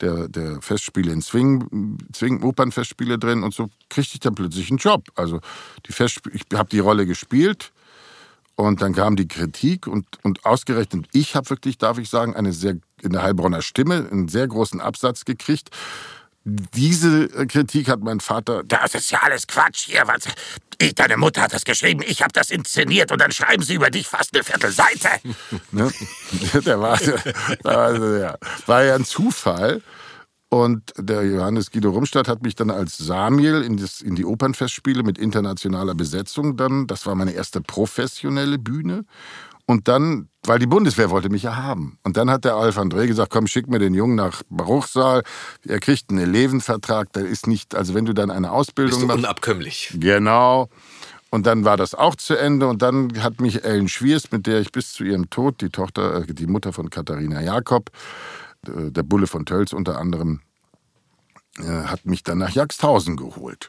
der, der Festspiele in Zwingen, Zwingen Opernfestspiele drin. Und so kriegte ich dann plötzlich einen Job. Also die ich habe die Rolle gespielt. Und dann kam die Kritik und, und ausgerechnet, ich habe wirklich, darf ich sagen, eine sehr, in der Heilbronner Stimme einen sehr großen Absatz gekriegt diese Kritik hat mein Vater. Das ist ja alles Quatsch hier. Was, ich, deine Mutter hat das geschrieben, ich habe das inszeniert und dann schreiben sie über dich fast eine Viertelseite. ne? Der war, also, ja, war ja ein Zufall. Und der Johannes Guido Rumstadt hat mich dann als Samiel in, das, in die Opernfestspiele mit internationaler Besetzung dann, das war meine erste professionelle Bühne. Und dann, weil die Bundeswehr wollte mich ja haben. Und dann hat der Alf André gesagt, komm, schick mir den Jungen nach Bruchsal. Er kriegt einen Elevenvertrag. Der ist nicht, also wenn du dann eine Ausbildung Bist du unabkömmlich. Genau. Und dann war das auch zu Ende. Und dann hat mich Ellen Schwiers, mit der ich bis zu ihrem Tod, die Tochter, äh, die Mutter von Katharina Jakob, äh, der Bulle von Tölz unter anderem, äh, hat mich dann nach Jagsthausen geholt.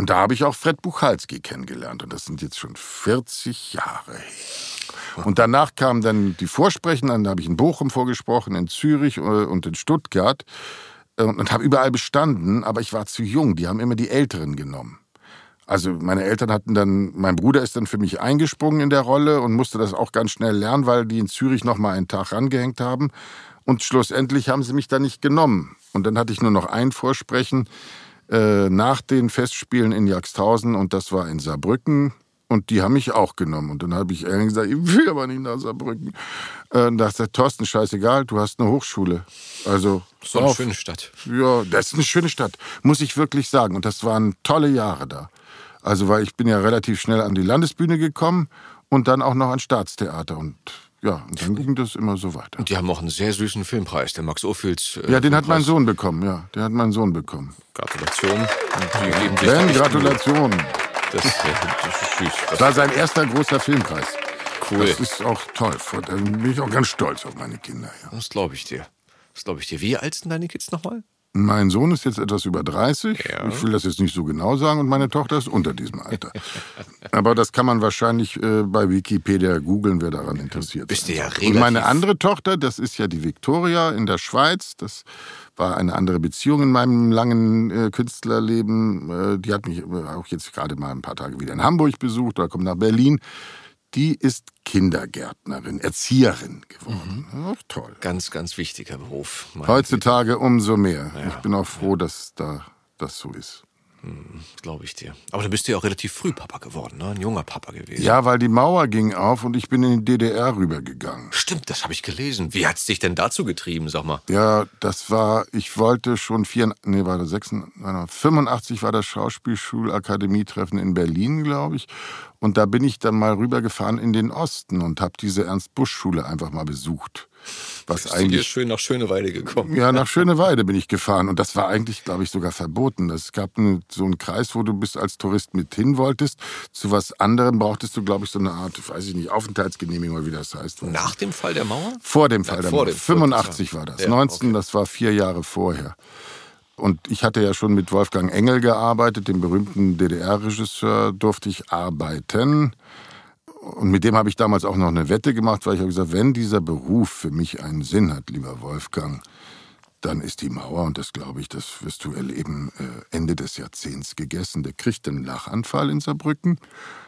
Und da habe ich auch Fred Buchalski kennengelernt. Und das sind jetzt schon 40 Jahre. Und danach kamen dann die Vorsprechen, dann habe ich in Bochum vorgesprochen, in Zürich äh, und in Stuttgart äh, und habe überall bestanden, aber ich war zu jung, die haben immer die Älteren genommen. Also meine Eltern hatten dann, mein Bruder ist dann für mich eingesprungen in der Rolle und musste das auch ganz schnell lernen, weil die in Zürich noch mal einen Tag rangehängt haben. Und schlussendlich haben sie mich da nicht genommen. Und dann hatte ich nur noch ein Vorsprechen äh, nach den Festspielen in Jagsthausen und das war in Saarbrücken. Und die haben mich auch genommen. Und dann habe ich ehrlich gesagt, ich will aber nicht nach Saarbrücken. Äh, und da sagt Thorsten, scheißegal, du hast eine Hochschule. Also. So eine schöne Stadt. Ja, das ist eine schöne Stadt, muss ich wirklich sagen. Und das waren tolle Jahre da. Also, weil ich bin ja relativ schnell an die Landesbühne gekommen und dann auch noch ans Staatstheater. Und ja, und dann ging das immer so weiter. Und die haben auch einen sehr süßen Filmpreis, der Max Ophüls. Äh, ja, den hat mein Sohn bekommen, ja. Den hat mein Sohn bekommen. Gratulation. Ben, Gratulation. Das, das, ist süß. Das war sein erster großer Filmpreis. Cool. Das ist auch toll. Da bin ich auch ganz stolz auf meine Kinder. Ja. Das glaube ich dir. Das glaube ich dir. Wie alt sind deine Kids nochmal? Mein Sohn ist jetzt etwas über 30. Ja. Ich will das jetzt nicht so genau sagen und meine Tochter ist unter diesem Alter. Aber das kann man wahrscheinlich äh, bei Wikipedia googeln, wer daran interessiert ist. Bist du ja relativ Und meine andere Tochter, das ist ja die Victoria in der Schweiz. Das war eine andere Beziehung in meinem langen äh, Künstlerleben. Äh, die hat mich äh, auch jetzt gerade mal ein paar Tage wieder in Hamburg besucht oder kommt nach Berlin die ist Kindergärtnerin, Erzieherin geworden. Mhm. Ach, toll. Ganz, ganz wichtiger Beruf. Heutzutage umso mehr. Ja, ich bin auch froh, ja. dass da das so ist. Hm, Glaube ich dir. Aber du bist ja auch relativ früh Papa geworden, ne? Ein junger Papa gewesen. Ja, weil die Mauer ging auf und ich bin in die DDR rübergegangen. Stimmt, das habe ich gelesen. Wie hat es dich denn dazu getrieben, sag mal? Ja, das war, ich wollte schon vier, nee, war das 86, 85 war das Schauspielschulakademietreffen in Berlin, glaube ich. Und da bin ich dann mal rübergefahren in den Osten und habe diese Ernst-Busch-Schule einfach mal besucht. Was Bist eigentlich schön nach Schöneweide gekommen. Ja, nach Schöneweide bin ich gefahren und das war eigentlich, glaube ich, sogar verboten. Es gab einen, so einen Kreis, wo du bis als Tourist mit hin wolltest. Zu was anderem brauchtest du, glaube ich, so eine Art, weiß ich nicht, Aufenthaltsgenehmigung oder wie das heißt. Nach dem Fall der Mauer? Vor dem Fall ja, der Mauer. Dem 85 war das. Ja, 19, okay. das war vier Jahre vorher. Und ich hatte ja schon mit Wolfgang Engel gearbeitet, dem berühmten DDR-Regisseur, durfte ich arbeiten. Und mit dem habe ich damals auch noch eine Wette gemacht, weil ich habe gesagt, wenn dieser Beruf für mich einen Sinn hat, lieber Wolfgang, dann ist die Mauer, und das glaube ich, das wirst du erleben, äh, Ende des Jahrzehnts gegessen. Der kriegt einen Lachanfall in Saarbrücken.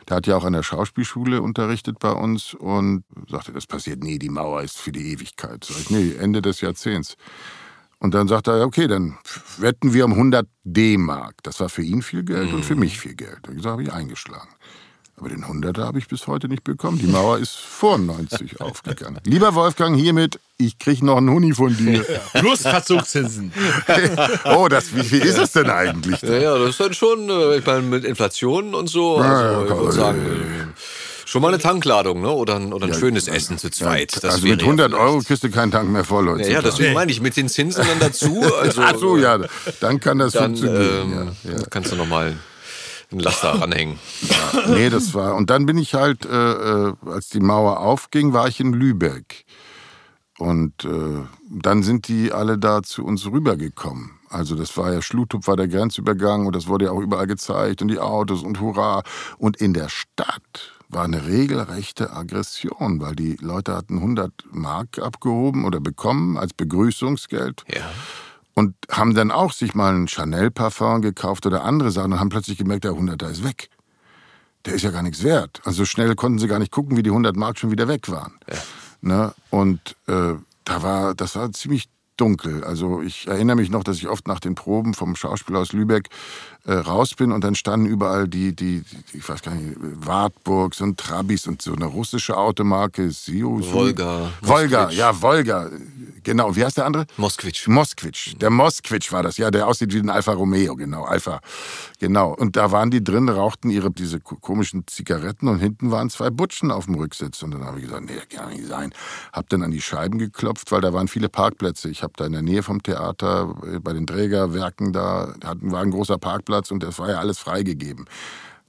Der hat ja auch an der Schauspielschule unterrichtet bei uns und sagte, das passiert nie, die Mauer ist für die Ewigkeit. Sag ich, nee, Ende des Jahrzehnts. Und dann sagt er, okay, dann wetten wir um 100 D-Mark. Das war für ihn viel Geld mhm. und für mhm. mich viel Geld. Da habe ich eingeschlagen. Aber den 100er habe ich bis heute nicht bekommen. Die Mauer ist vor 90 aufgegangen. Lieber Wolfgang, hiermit, ich kriege noch einen Huni von dir. Plus Verzugszinsen. oh, das, wie viel ist es denn eigentlich? Ja, ja, das ist dann schon, äh, ich meine, mit Inflation und so. Also, ja, ich würde sagen, äh, Schon mal eine Tankladung, ne? Oder ein, oder ein ja, schönes Essen zu zweit. Das also mit 100 Euro kriegst du keinen Tank mehr voll, Leute. Ja, ja, deswegen meine ich, mit den Zinsen dann dazu. Also, Ach so, ja, dann kann das dann, funktionieren. Ähm, ja, Kannst du nochmal einen Laster ranhängen. nee, das war. Und dann bin ich halt, äh, äh, als die Mauer aufging, war ich in Lübeck. Und äh, dann sind die alle da zu uns rübergekommen. Also das war ja, Schlutup war der Grenzübergang und das wurde ja auch überall gezeigt und die Autos und Hurra. Und in der Stadt war eine regelrechte Aggression, weil die Leute hatten 100 Mark abgehoben oder bekommen als Begrüßungsgeld. Ja. Und haben dann auch sich mal ein Chanel-Parfum gekauft oder andere Sachen und haben plötzlich gemerkt, der 100er ist weg. Der ist ja gar nichts wert. Also schnell konnten sie gar nicht gucken, wie die 100 Mark schon wieder weg waren. Ja. Ne? Und äh, da war, das war ziemlich dunkel. Also ich erinnere mich noch, dass ich oft nach den Proben vom Schauspiel aus Lübeck äh, raus bin und dann standen überall die, die, die, ich weiß gar nicht, Wartburgs und Trabis und so eine russische Automarke, Siu. Volga. Volga, ja, Volga. Genau, wie heißt der andere? Moskwitsch. Moskwitsch. Der Moskwitsch war das, ja, der aussieht wie ein Alfa Romeo, genau, Alfa. Genau. Und da waren die drin, rauchten ihre, diese komischen Zigaretten und hinten waren zwei Butschen auf dem Rücksitz. Und dann habe ich gesagt, nee, das kann nicht sein. Hab dann an die Scheiben geklopft, weil da waren viele Parkplätze. Ich habe da in der Nähe vom Theater, äh, bei den Trägerwerken da, war ein großer Parkplatz und das war ja alles freigegeben.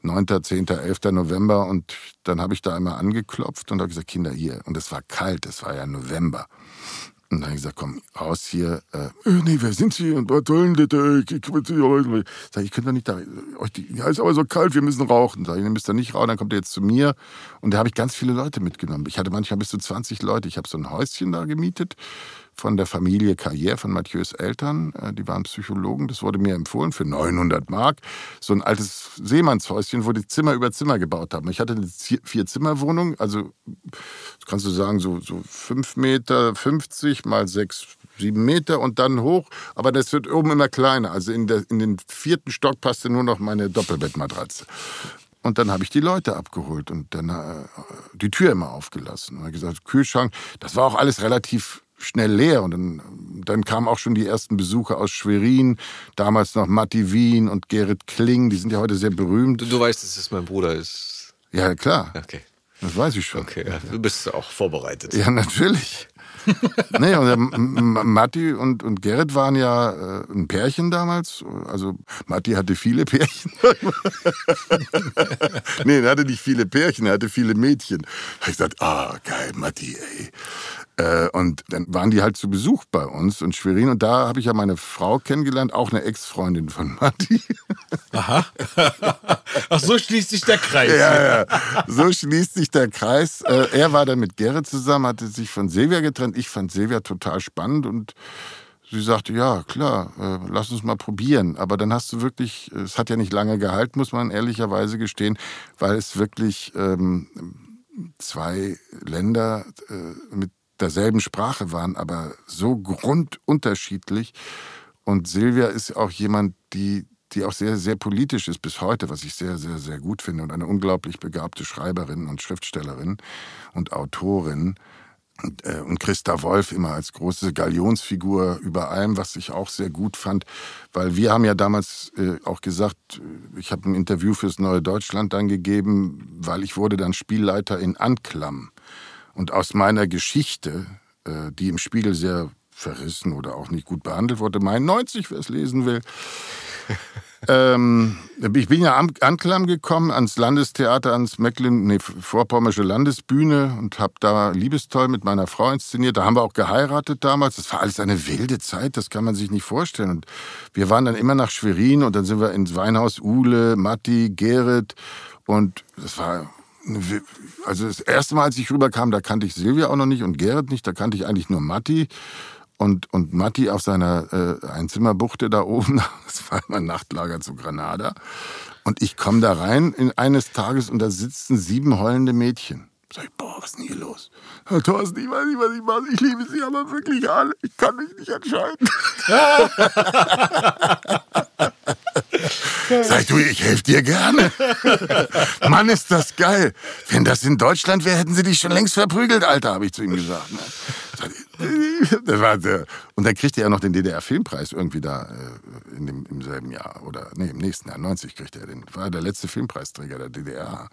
9., 10., 11. November und dann habe ich da einmal angeklopft und habe gesagt, Kinder, hier. Und es war kalt, es war ja November. Und dann habe ich gesagt, komm, raus hier. Äh, äh nee, wer sind Sie? Und was sollen das? Ich, ich, ich, sag, ich könnte doch nicht da. Euch die, ja, ist aber so kalt, wir müssen rauchen. Sag ich, ihr müsst da nicht rauchen, dann kommt ihr jetzt zu mir. Und da habe ich ganz viele Leute mitgenommen. Ich hatte manchmal bis zu 20 Leute. Ich habe so ein Häuschen da gemietet von der Familie Carrière, von Mathieu's Eltern. Äh, die waren Psychologen. Das wurde mir empfohlen für 900 Mark. So ein altes Seemannshäuschen, wo die Zimmer über Zimmer gebaut haben. Ich hatte eine Vier-Zimmer-Wohnung, also kannst du sagen, so, so 5 Meter 50 mal 6, 7 Meter und dann hoch. Aber das wird oben immer kleiner. Also in, der, in den vierten Stock passte nur noch meine Doppelbettmatratze. Und dann habe ich die Leute abgeholt und dann äh, die Tür immer aufgelassen. Und gesagt, Kühlschrank, das war auch alles relativ schnell leer. Und dann, dann kamen auch schon die ersten Besucher aus Schwerin, damals noch Matti Wien und Gerrit Kling, die sind ja heute sehr berühmt. Du, du weißt, dass es mein Bruder ist. Ja, klar. Okay. Das weiß ich schon. Okay, ja, du bist auch vorbereitet. Ja, natürlich. nee, und Matti und, und Gerrit waren ja äh, ein Pärchen damals. Also Matti hatte viele Pärchen. nee, er hatte nicht viele Pärchen, er hatte viele Mädchen. Da habe ich gesagt, ah, geil, Matti, ey. Äh, und dann waren die halt zu Besuch bei uns in Schwerin. Und da habe ich ja meine Frau kennengelernt, auch eine Ex-Freundin von Matti. Aha. Ach, so schließt sich der Kreis. Ja, ja. So schließt sich der Kreis. Äh, er war dann mit Gerrit zusammen, hatte sich von Silvia getrennt. Ich fand Silvia total spannend und sie sagte, ja, klar, äh, lass uns mal probieren. Aber dann hast du wirklich, es hat ja nicht lange gehalten, muss man ehrlicherweise gestehen, weil es wirklich ähm, zwei Länder äh, mit derselben Sprache waren, aber so grundunterschiedlich. Und Silvia ist auch jemand, die, die auch sehr, sehr politisch ist bis heute, was ich sehr, sehr, sehr gut finde. Und eine unglaublich begabte Schreiberin und Schriftstellerin und Autorin. Und, äh, Christa Wolf immer als große Galionsfigur über allem, was ich auch sehr gut fand, weil wir haben ja damals äh, auch gesagt, äh, ich habe ein Interview fürs Neue Deutschland dann gegeben, weil ich wurde dann Spielleiter in Anklam. Und aus meiner Geschichte, äh, die im Spiegel sehr verrissen oder auch nicht gut behandelt wurde, mein 90, wer es lesen will, ähm, ich bin ja am Anklam gekommen ans Landestheater, ans Mecklen, nee, Vorpommersche Landesbühne und habe da Liebestoll mit meiner Frau inszeniert. Da haben wir auch geheiratet damals. Das war alles eine wilde Zeit, das kann man sich nicht vorstellen. Und wir waren dann immer nach Schwerin und dann sind wir ins Weinhaus Uhle, Matti, Gerrit und das war also das erste Mal, als ich rüberkam, da kannte ich Silvia auch noch nicht und Gerrit nicht, da kannte ich eigentlich nur Matti. Und, und Matti auf seiner äh, Einzimmerbuchte da oben, das war mein Nachtlager zu Granada. Und ich komme da rein in eines Tages und da sitzen sieben heulende Mädchen. Sag ich, boah, was ist denn hier los? Herr Thorsten, ich weiß nicht, was ich mache. Ich liebe sie aber wirklich alle. Ich kann mich nicht entscheiden. Sag du, ich helfe dir gerne. Mann, ist das geil. Wenn das in Deutschland wäre, hätten sie dich schon längst verprügelt, Alter, habe ich zu ihm gesagt. Ne? Das war der, und dann kriegte er noch den DDR-Filmpreis irgendwie da äh, in dem, im selben Jahr. Oder nee, im nächsten Jahr, 90 kriegte er den. War der letzte Filmpreisträger der DDR.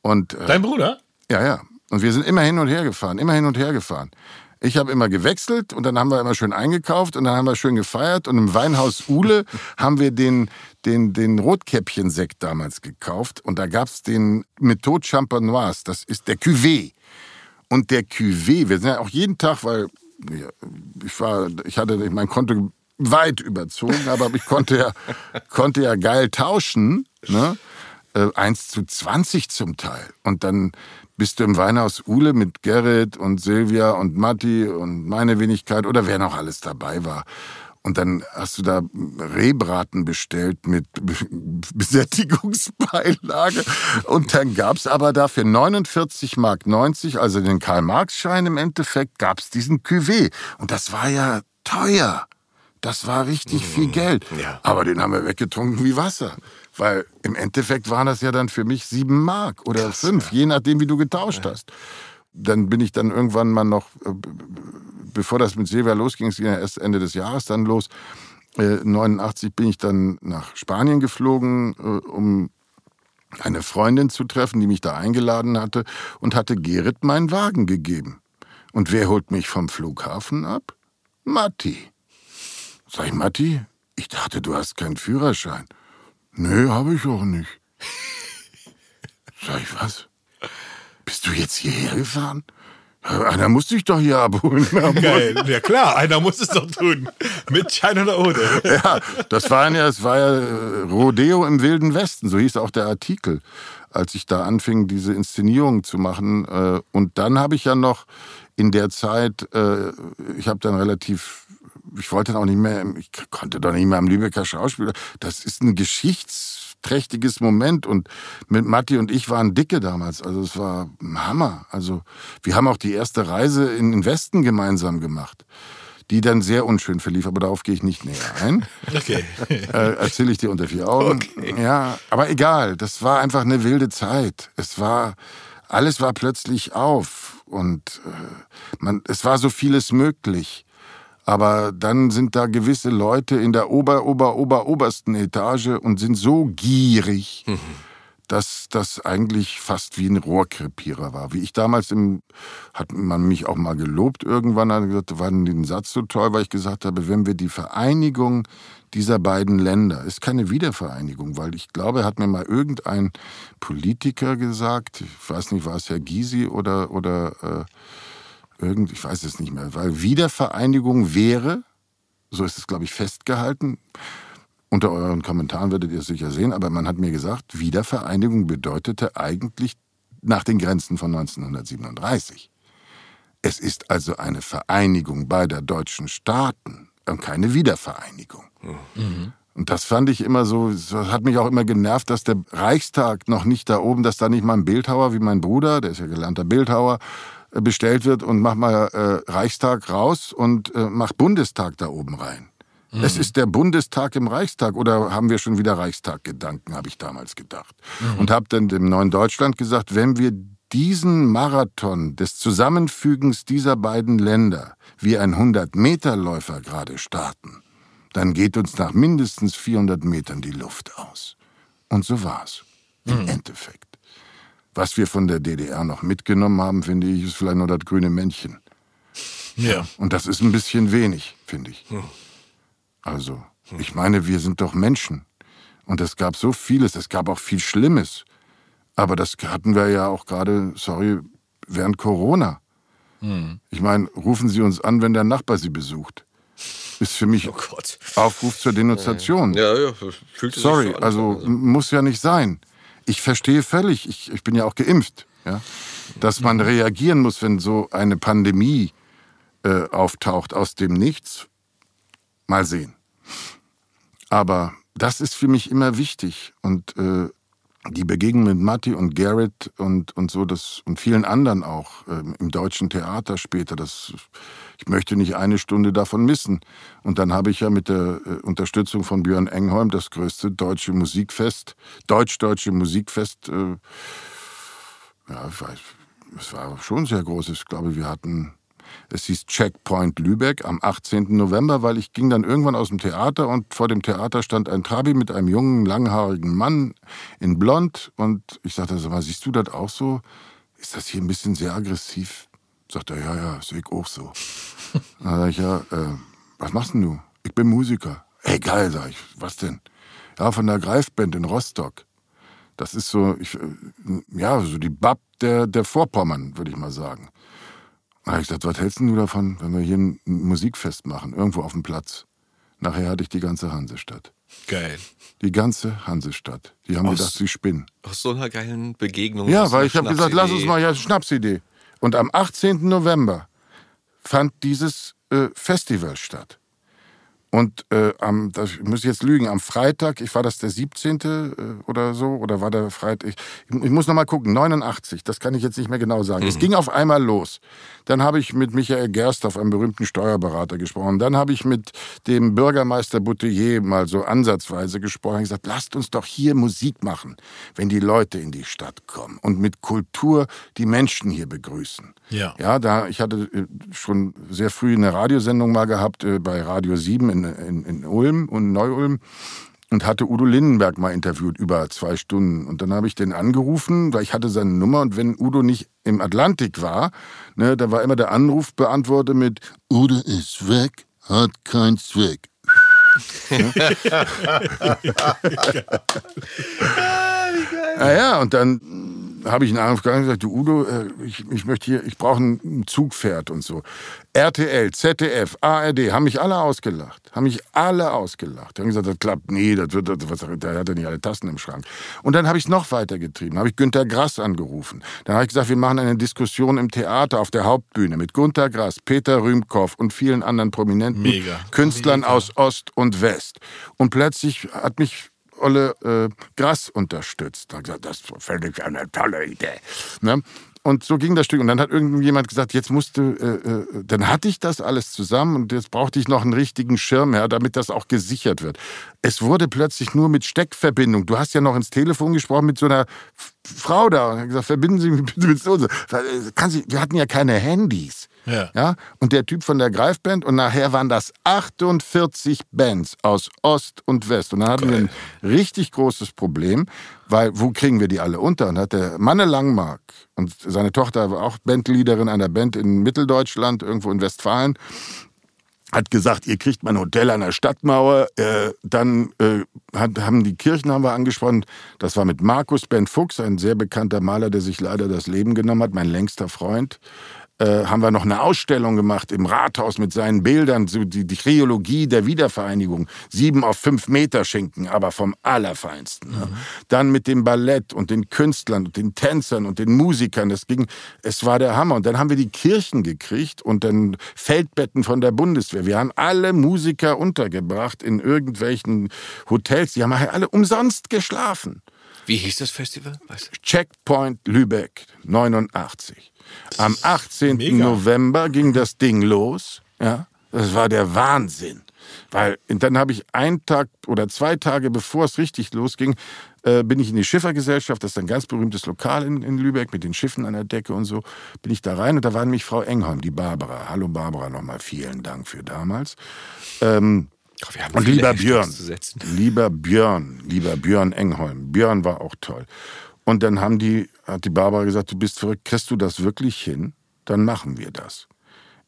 Und, äh, Dein Bruder? Ja, ja. Und wir sind immer hin und her gefahren, immer hin und her gefahren. Ich habe immer gewechselt und dann haben wir immer schön eingekauft und dann haben wir schön gefeiert. Und im Weinhaus Uhle haben wir den, den, den Rotkäppchen-Sekt damals gekauft. Und da gab's den Methode Champenoise, das ist der Cuvée. Und der Cuvée, wir sind ja auch jeden Tag, weil ich war, ich hatte mein Konto weit überzogen, aber ich konnte ja, konnte ja geil tauschen, ne? Äh, 1 zu 20 zum Teil. Und dann bist du im Weinhaus Uhle mit Gerrit und Silvia und Matti und meine Wenigkeit oder wer noch alles dabei war. Und dann hast du da Rehbraten bestellt mit Besättigungsbeilage. Und dann gab's aber dafür 49 Mark 90, also den Karl-Marx-Schein im Endeffekt, gab's diesen Cuvée. Und das war ja teuer. Das war richtig mhm. viel Geld. Ja. Aber den haben wir weggetrunken wie Wasser. Weil im Endeffekt waren das ja dann für mich sieben Mark oder Krass, fünf, ja. je nachdem, wie du getauscht ja. hast. Dann bin ich dann irgendwann mal noch, äh, bevor das mit Silvia losging, es ging ja erst Ende des Jahres dann los, äh, 89 bin ich dann nach Spanien geflogen, äh, um eine Freundin zu treffen, die mich da eingeladen hatte und hatte Gerrit meinen Wagen gegeben. Und wer holt mich vom Flughafen ab? Matti. Sag ich, Matti, ich dachte, du hast keinen Führerschein. Nee, habe ich auch nicht. Sag ich, was? Bist du jetzt hierher gefahren? Einer muss dich doch hier abholen. Geil, ja klar, einer muss es doch tun. Mit Schein oder ohne. Ja, das war ja, es war ja äh, Rodeo im Wilden Westen, so hieß auch der Artikel, als ich da anfing, diese Inszenierung zu machen. Äh, und dann habe ich ja noch in der Zeit, äh, ich habe dann relativ ich wollte dann auch nicht mehr, ich konnte doch nicht mehr am Lübecker Schauspieler. Das ist ein geschichtsträchtiges Moment und mit Matti und ich waren dicke damals. Also es war ein Hammer. Also wir haben auch die erste Reise in den Westen gemeinsam gemacht die dann sehr unschön verlief, aber darauf gehe ich nicht näher ein. Okay. Äh, Erzähle ich dir unter vier Augen. Okay. Ja, aber egal, das war einfach eine wilde Zeit. Es war, alles war plötzlich auf und äh, man, es war so vieles möglich. Aber dann sind da gewisse Leute in der ober, ober, ober, obersten Etage und sind so gierig, mhm. dass das eigentlich fast wie ein Rohrkrepierer war. Wie ich damals im, hat man mich auch mal gelobt irgendwann, hat gesagt, war den Satz so toll, weil ich gesagt habe, wenn wir die Vereinigung dieser beiden Länder, ist keine Wiedervereinigung, weil ich glaube, hat mir mal irgendein Politiker gesagt, ich weiß nicht, war es Herr Gysi oder, oder, äh, irgend, ich weiß es nicht mehr, weil Wiedervereinigung wäre, so ist es, glaube ich, festgehalten. Unter euren Kommentaren werdet ihr es sicher sehen, aber man hat mir gesagt, Wiedervereinigung bedeutete eigentlich nach den Grenzen von 1937. Es ist also eine Vereinigung beider deutschen Staaten und keine Wiedervereinigung. Mhm. Und das fand ich immer so, das hat mich auch immer genervt, dass der Reichstag noch nicht da oben, dass da nicht mal ein Bildhauer wie mein Bruder, der ist ja gelernter Bildhauer, bestellt wird und mach mal äh, Reichstag raus und äh, mach Bundestag da oben rein. Mhm. Es ist der Bundestag im Reichstag oder haben wir schon wieder Reichstag-Gedanken, habe ich damals gedacht. Mhm. Und habe dann dem neuen Deutschland gesagt, wenn wir diesen Marathon des Zusammenfügens dieser beiden Länder wie ein 100-Meter-Läufer gerade starten, dann geht uns nach mindestens 400 Metern die Luft aus. Und so war's. Im mhm. Endeffekt. Was wir von der DDR noch mitgenommen haben, finde ich, ist vielleicht nur das grüne Männchen. Ja. Und das ist ein bisschen wenig, finde ich. Mhm. Also, hm. ich meine, wir sind doch Menschen. Und es gab so vieles, es gab auch viel Schlimmes. Aber das hatten wir ja auch gerade, sorry, während Corona. Hm. Ich meine, rufen Sie uns an, wenn der Nachbar Sie besucht ist für mich oh Aufruf zur Denunziation. Ja, ja, fühlt sich Sorry, so also, also muss ja nicht sein. Ich verstehe völlig, ich, ich bin ja auch geimpft, ja, dass man reagieren muss, wenn so eine Pandemie äh, auftaucht aus dem Nichts. Mal sehen. Aber das ist für mich immer wichtig und äh, die Begegnung mit Matti und Garrett und, und so das und vielen anderen auch äh, im deutschen Theater später, das ich möchte nicht eine Stunde davon missen. Und dann habe ich ja mit der äh, Unterstützung von Björn Engholm das größte deutsche Musikfest, deutsch-deutsche Musikfest, äh, ja, ich weiß, es war schon sehr groß. Ich glaube, wir hatten, es hieß Checkpoint Lübeck am 18. November, weil ich ging dann irgendwann aus dem Theater und vor dem Theater stand ein Trabi mit einem jungen, langhaarigen Mann in Blond und ich sagte, sag mal, siehst du das auch so? Ist das hier ein bisschen sehr aggressiv? Sagt er, ja, ja, sehe ich auch so. Dann sag ich, ja, äh, was machst denn du? Ich bin Musiker. Ey, geil, sag ich. Was denn? Ja, von der Greifband in Rostock. Das ist so, ich, äh, ja, so die Bab der, der Vorpommern, würde ich mal sagen. Da habe ich gesagt, was hältst du davon, wenn wir hier ein Musikfest machen, irgendwo auf dem Platz? Nachher hatte ich die ganze Hansestadt. Geil. Die ganze Hansestadt. Die haben aus, gedacht, sie spinnen. Aus so einer geilen Begegnung. Ja, weil ich habe gesagt, lass uns mal, ja, Schnapsidee. Und am 18. November fand dieses äh, Festival statt. Und äh, am, das, ich muss jetzt lügen, am Freitag, ich war das der 17. Äh, oder so, oder war der Freitag? Ich, ich muss noch mal gucken, 89, das kann ich jetzt nicht mehr genau sagen. Mhm. Es ging auf einmal los. Dann habe ich mit Michael Gersthoff, einem berühmten Steuerberater, gesprochen. Dann habe ich mit dem Bürgermeister Boutillier mal so ansatzweise gesprochen und gesagt, lasst uns doch hier Musik machen, wenn die Leute in die Stadt kommen und mit Kultur die Menschen hier begrüßen. Ja. Ja, da, ich hatte äh, schon sehr früh eine Radiosendung mal gehabt äh, bei Radio 7 in, in, in Ulm und Neu-Ulm und hatte Udo Lindenberg mal interviewt über zwei Stunden. Und dann habe ich den angerufen, weil ich hatte seine Nummer und wenn Udo nicht im Atlantik war, ne, da war immer der Anruf beantwortet mit Udo ist weg, hat keinen Zweck. naja, und dann habe ich gegangen und gesagt, du Udo, äh, ich, ich möchte hier, ich brauche ein Zugpferd und so. RTL, ZDF, ARD, haben mich alle ausgelacht. Haben mich alle ausgelacht. Die haben gesagt, das klappt nie, das wird, das, was, der hat ja nicht alle Tassen im Schrank. Und dann habe ich es noch weitergetrieben. Habe ich Günter Grass angerufen. Dann habe ich gesagt, wir machen eine Diskussion im Theater auf der Hauptbühne mit Günter Grass, Peter Rühmkoff und vielen anderen prominenten Mega. Künstlern Mega. aus Ost und West. Und plötzlich hat mich Olle äh, Gras unterstützt. Da gesagt, das ist völlig eine tolle Idee. Ne? Und so ging das Stück. Und dann hat irgendjemand gesagt, jetzt musste, äh, äh, dann hatte ich das alles zusammen und jetzt brauchte ich noch einen richtigen Schirmherr, damit das auch gesichert wird. Es wurde plötzlich nur mit Steckverbindung. Du hast ja noch ins Telefon gesprochen mit so einer Frau da und hat gesagt, verbinden Sie mich bitte mit so. Kann sie, wir hatten ja keine Handys. Ja. ja. Und der Typ von der Greifband und nachher waren das 48 Bands aus Ost und West. Und dann hatten Geil. wir ein richtig großes Problem, weil wo kriegen wir die alle unter? Und hat der Manne Langmark und seine Tochter war auch Bandleaderin einer Band in Mitteldeutschland, irgendwo in Westfalen, hat gesagt, ihr kriegt mein Hotel an der Stadtmauer. Äh, dann äh, hat, haben die Kirchen haben wir angesprochen. Das war mit Markus Ben Fuchs, ein sehr bekannter Maler, der sich leider das Leben genommen hat, mein längster Freund. Äh, haben wir noch eine Ausstellung gemacht im Rathaus mit seinen Bildern, so die, die Triologie der Wiedervereinigung. Sieben auf fünf Meter Schinken, aber vom Allerfeinsten. Mhm. Ja. Dann mit dem Ballett und den Künstlern und den Tänzern und den Musikern. Das ging, es war der Hammer. Und dann haben wir die Kirchen gekriegt und dann Feldbetten von der Bundeswehr. Wir haben alle Musiker untergebracht in irgendwelchen Hotels. Die haben alle umsonst geschlafen. Wie hieß das Festival? Weißt du? Checkpoint Lübeck 89. Am 18. Mega. November ging das Ding los. Ja, das war der Wahnsinn. Weil dann habe ich einen Tag oder zwei Tage bevor es richtig losging, äh, bin ich in die Schiffergesellschaft, das ist ein ganz berühmtes Lokal in, in, Lübeck mit den Schiffen an der Decke und so, bin ich da rein und da war nämlich Frau Engholm, die Barbara. Hallo Barbara, nochmal vielen Dank für damals. Ähm, und lieber Björn, lieber Björn, lieber Björn Engholm. Björn war auch toll. Und dann haben die, hat die Barbara gesagt, du bist verrückt, kriegst du das wirklich hin? Dann machen wir das.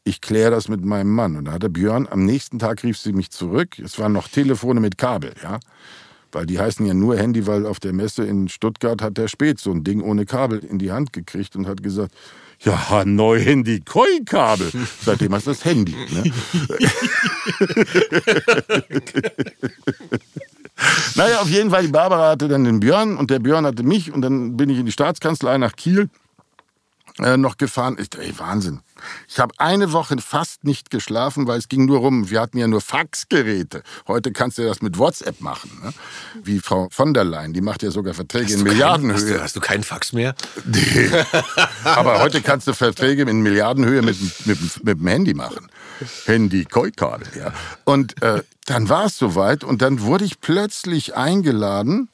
Ich kläre das mit meinem Mann. Und da hat der Björn, am nächsten Tag rief sie mich zurück. Es waren noch Telefone mit Kabel, ja. Weil die heißen ja nur Handy, weil auf der Messe in Stuttgart hat der Spät so ein Ding ohne Kabel in die Hand gekriegt und hat gesagt, ja, neu Handy, Koi-Kabel. Seitdem hast du das Handy. Ne? Naja, auf jeden Fall, die Barbara hatte dann den Björn und der Björn hatte mich und dann bin ich in die Staatskanzlei nach Kiel äh, noch gefahren. Ich, ey, Wahnsinn. Ich habe eine Woche fast nicht geschlafen, weil es ging nur rum, wir hatten ja nur Faxgeräte. Heute kannst du das mit WhatsApp machen. Ne? Wie Frau von der Leyen, die macht ja sogar Verträge hast in Milliardenhöhe. Kein, hast, du, hast, du, keinen Fax mehr? Nee. Aber heute kannst du Verträge in Milliardenhöhe mit, mit, mit dem Handy machen. Handy, Koikade, ja. Und äh, dann war es soweit und dann wurde ich plötzlich eingeladen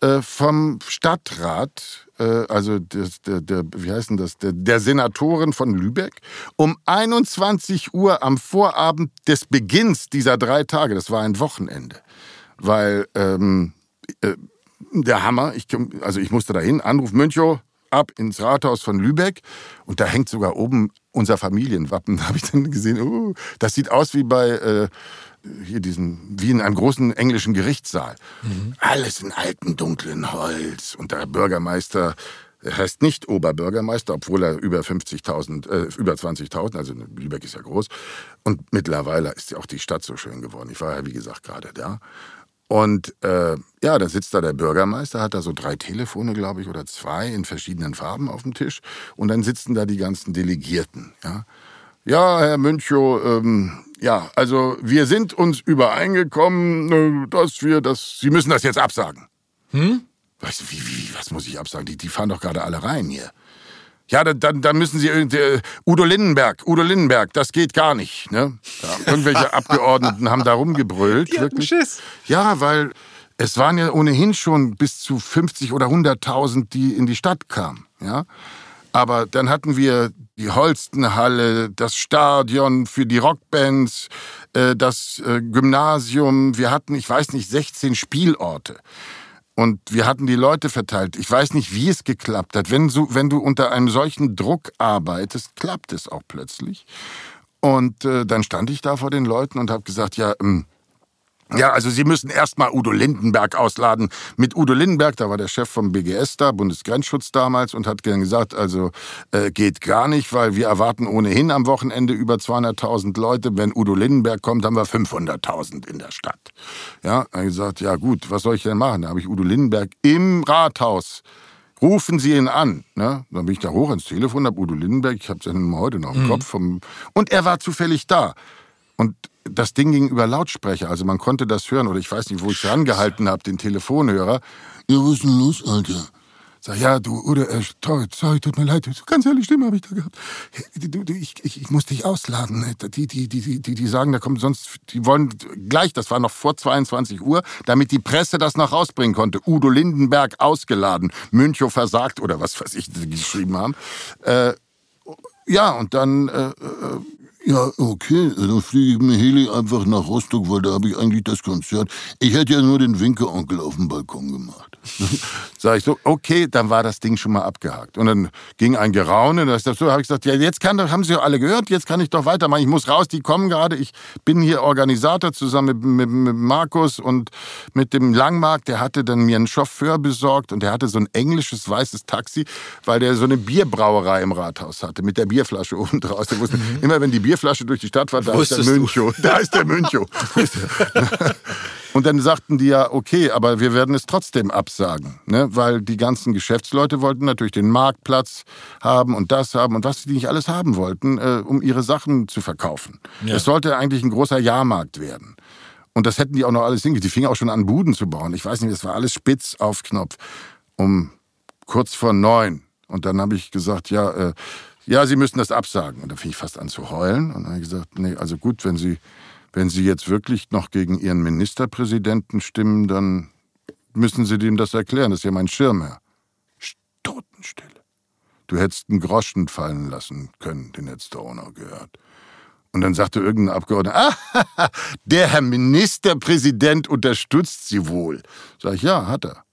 äh, vom Stadtrat, also des, der, der, wie heißt denn das, der, der Senatorin von Lübeck, um 21 Uhr am Vorabend des Beginns dieser drei Tage, das war ein Wochenende, weil ähm, äh, der Hammer, ich, also ich musste dahin, Anruf Münchow, ab ins Rathaus von Lübeck und da hängt sogar oben unser Familienwappen. Da habe ich dann gesehen, oh, das sieht aus wie bei äh, hier diesen, wie in einem großen englischen Gerichtssaal. Mhm. Alles in altem, dunklen Holz. Und der Bürgermeister er heißt nicht Oberbürgermeister, obwohl er über 50.000, äh, über 20.000, also Lübeck ist ja groß. Und mittlerweile ist ja auch die Stadt so schön geworden. Ich war ja, wie gesagt, gerade da. Und äh, ja, da sitzt da der Bürgermeister, hat da so drei Telefone, glaube ich, oder zwei in verschiedenen Farben auf dem Tisch. Und dann sitzen da die ganzen Delegierten. Ja, ja Herr Münchow, ähm, ja, also wir sind uns übereingekommen, äh, dass wir das. Sie müssen das jetzt absagen. Hm? Du, wie, wie, was muss ich absagen? Die, die fahren doch gerade alle rein hier. Ja, dann, dann, dann müssen Sie äh, Udo Lindenberg, Udo Lindenberg, das geht gar nicht. Ne? Ja, irgendwelche Abgeordneten haben da rumgebrüllt. Die wirklich. Schiss. Ja, weil es waren ja ohnehin schon bis zu 50 oder 100.000, die in die Stadt kamen. Ja, aber dann hatten wir die Holstenhalle, das Stadion für die Rockbands, äh, das äh, Gymnasium. Wir hatten, ich weiß nicht, 16 Spielorte. Und wir hatten die Leute verteilt. Ich weiß nicht, wie es geklappt hat. Wenn, so, wenn du unter einem solchen Druck arbeitest, klappt es auch plötzlich. Und äh, dann stand ich da vor den Leuten und habe gesagt, ja, ähm, ja, also Sie müssen erstmal Udo Lindenberg ausladen. Mit Udo Lindenberg, da war der Chef vom BGS da, Bundesgrenzschutz damals, und hat dann gesagt, also äh, geht gar nicht, weil wir erwarten ohnehin am Wochenende über 200.000 Leute. Wenn Udo Lindenberg kommt, haben wir 500.000 in der Stadt. Ja, er hat gesagt, ja gut, was soll ich denn machen? Da habe ich Udo Lindenberg im Rathaus rufen Sie ihn an. Ne? Dann bin ich da hoch ins Telefon, habe Udo Lindenberg, ich habe seinen heute noch im mhm. Kopf. Vom, und er war zufällig da. Und das Ding ging über Lautsprecher, also man konnte das hören. Oder ich weiß nicht, wo ich rangehalten habe, den Telefonhörer. Ja, was ist denn los, Alter? Sag, ja, du, oder, äh, sorry, tut mir leid, ganz ehrlich, Stimme habe ich da gehabt. Ich, ich, ich muss dich ausladen. Ne? Die, die, die, die, die sagen, da kommt sonst, die wollen gleich, das war noch vor 22 Uhr, damit die Presse das noch rausbringen konnte. Udo Lindenberg ausgeladen, Münchow versagt oder was weiß ich, die geschrieben haben. Äh, ja, und dann, äh, äh Ja, okay, dann fliege ich mit Heli einfach nach Rostock, weil da habe ich eigentlich das Konzert. Ich hätte ja nur den Winkeonkel auf dem Balkon gemacht. Sag ich so, okay, dann war das Ding schon mal abgehakt. Und dann ging ein Geraune, da so, habe ich gesagt, ja, jetzt kann haben Sie ja alle gehört, jetzt kann ich doch weitermachen. Ich muss raus, die kommen gerade. Ich bin hier Organisator zusammen mit, mit, mit Markus und mit dem Langmarkt. Der hatte dann mir einen Chauffeur besorgt und der hatte so ein englisches weißes Taxi, weil der so eine Bierbrauerei im Rathaus hatte, mit der Bierflasche oben draus. Der wusste, mhm. immer wenn die Bierflasche durch die Stadt war, da ist der Müncho. Da ist der Müncho. Und dann sagten die ja, okay, aber wir werden es trotzdem absagen, ne? weil die ganzen Geschäftsleute wollten natürlich den Marktplatz haben und das haben und was die nicht alles haben wollten, äh, um ihre Sachen zu verkaufen. Ja. Es sollte eigentlich ein großer Jahrmarkt werden. Und das hätten die auch noch alles hingekriegt. Die fingen auch schon an, Buden zu bauen. Ich weiß nicht, das war alles spitz auf Knopf. Um kurz vor neun. Und dann habe ich gesagt, ja, äh, ja, Sie müssen das absagen. Und da fing ich fast an zu heulen. Und dann habe ich gesagt, nee, also gut, wenn Sie wenn Sie jetzt wirklich noch gegen Ihren Ministerpräsidenten stimmen, dann müssen Sie dem das erklären. Das ist ja mein Schirmherr. Totenstille. Du hättest einen Groschen fallen lassen können, den hättest du auch noch gehört. Und dann sagte irgendein Abgeordneter, ah, der Herr Ministerpräsident unterstützt Sie wohl. Sag ich, ja, hat er.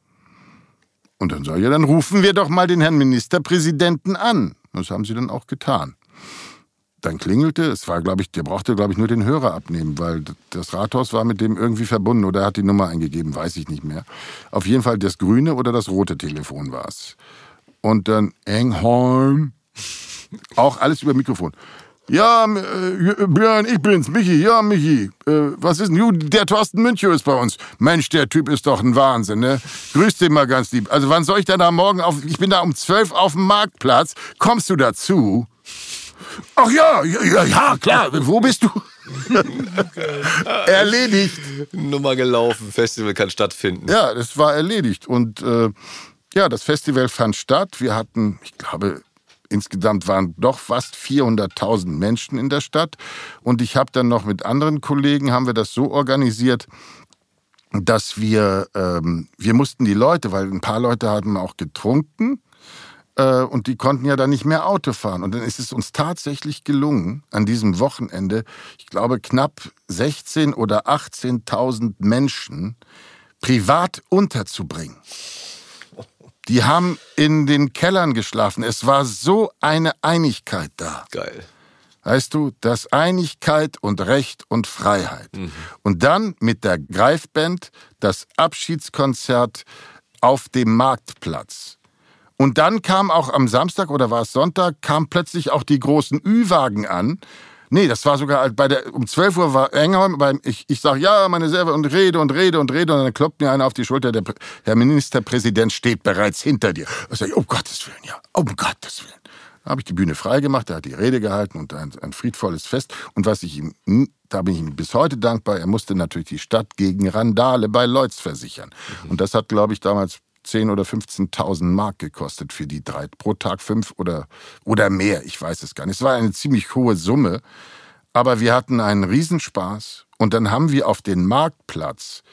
Und dann sage ich, ja, dann rufen wir doch mal den Herrn Ministerpräsidenten an. Das haben sie dann auch getan dann klingelte. Es war, glaube ich, der brauchte, glaube ich, nur den Hörer abnehmen, weil das Rathaus war mit dem irgendwie verbunden oder er hat die Nummer eingegeben, weiß ich nicht mehr. Auf jeden Fall das grüne oder das rote Telefon war es. Und dann Engholm, auch alles über Mikrofon. Ja, äh, Björn, ich bin's, Michi. Ja, Michi. Äh, was ist denn? Du, der Thorsten Münchow ist bei uns. Mensch, der Typ ist doch ein Wahnsinn, ne? Grüß den mal ganz lieb. Also, wann soll ich denn da morgen auf? Ich bin da um zwölf auf dem Marktplatz. Kommst du dazu? Ach ja, ja, ja, klar. Wo bist du? erledigt. Nummer gelaufen. Festival kann stattfinden. Ja, das war erledigt. Und äh, ja, das Festival fand statt. Wir hatten, ich glaube, insgesamt waren doch fast 400.000 Menschen in der Stadt. Und ich habe dann noch mit anderen Kollegen, haben wir das so organisiert, dass wir, ähm, wir mussten die Leute, weil ein paar Leute hatten auch getrunken, äh, und die konnten ja dann nicht mehr Auto fahren. Und dann ist es uns tatsächlich gelungen, an diesem Wochenende, ich glaube, knapp 16 oder 18.000 Menschen privat unterzubringen. Die haben in den Kellern geschlafen. Es war so eine Einigkeit da. Geil. Weißt du, das Einigkeit und Recht und Freiheit. Mhm. Und dann mit der Greifband das Abschiedskonzert auf dem Marktplatz. Und dann kam auch am Samstag oder war es Sonntag, kam plötzlich auch die großen Ü-Wagen an. Nee, das war sogar bei der, um 12 Uhr war Engholm, beim, ich, ich sag ja, meine Server und rede und rede und rede und dann klopft mir einer auf die Schulter, der Herr Ministerpräsident steht bereits hinter dir. Ich sag, um Gottes Willen, ja, um Gottes Willen. Da habe ich die Bühne freigemacht, er hat die Rede gehalten und ein, ein friedvolles Fest. Und was ich ihm, da bin ich ihm bis heute dankbar, er musste natürlich die Stadt gegen Randale bei Leutz versichern. Mhm. Und das hat, glaube ich, damals 10.000 oder 15.000 Mark gekostet für die drei. Pro Tag fünf oder, oder mehr, ich weiß es gar nicht. Es war eine ziemlich hohe Summe, aber wir hatten einen Riesenspaß. Und dann haben wir auf den Marktplatz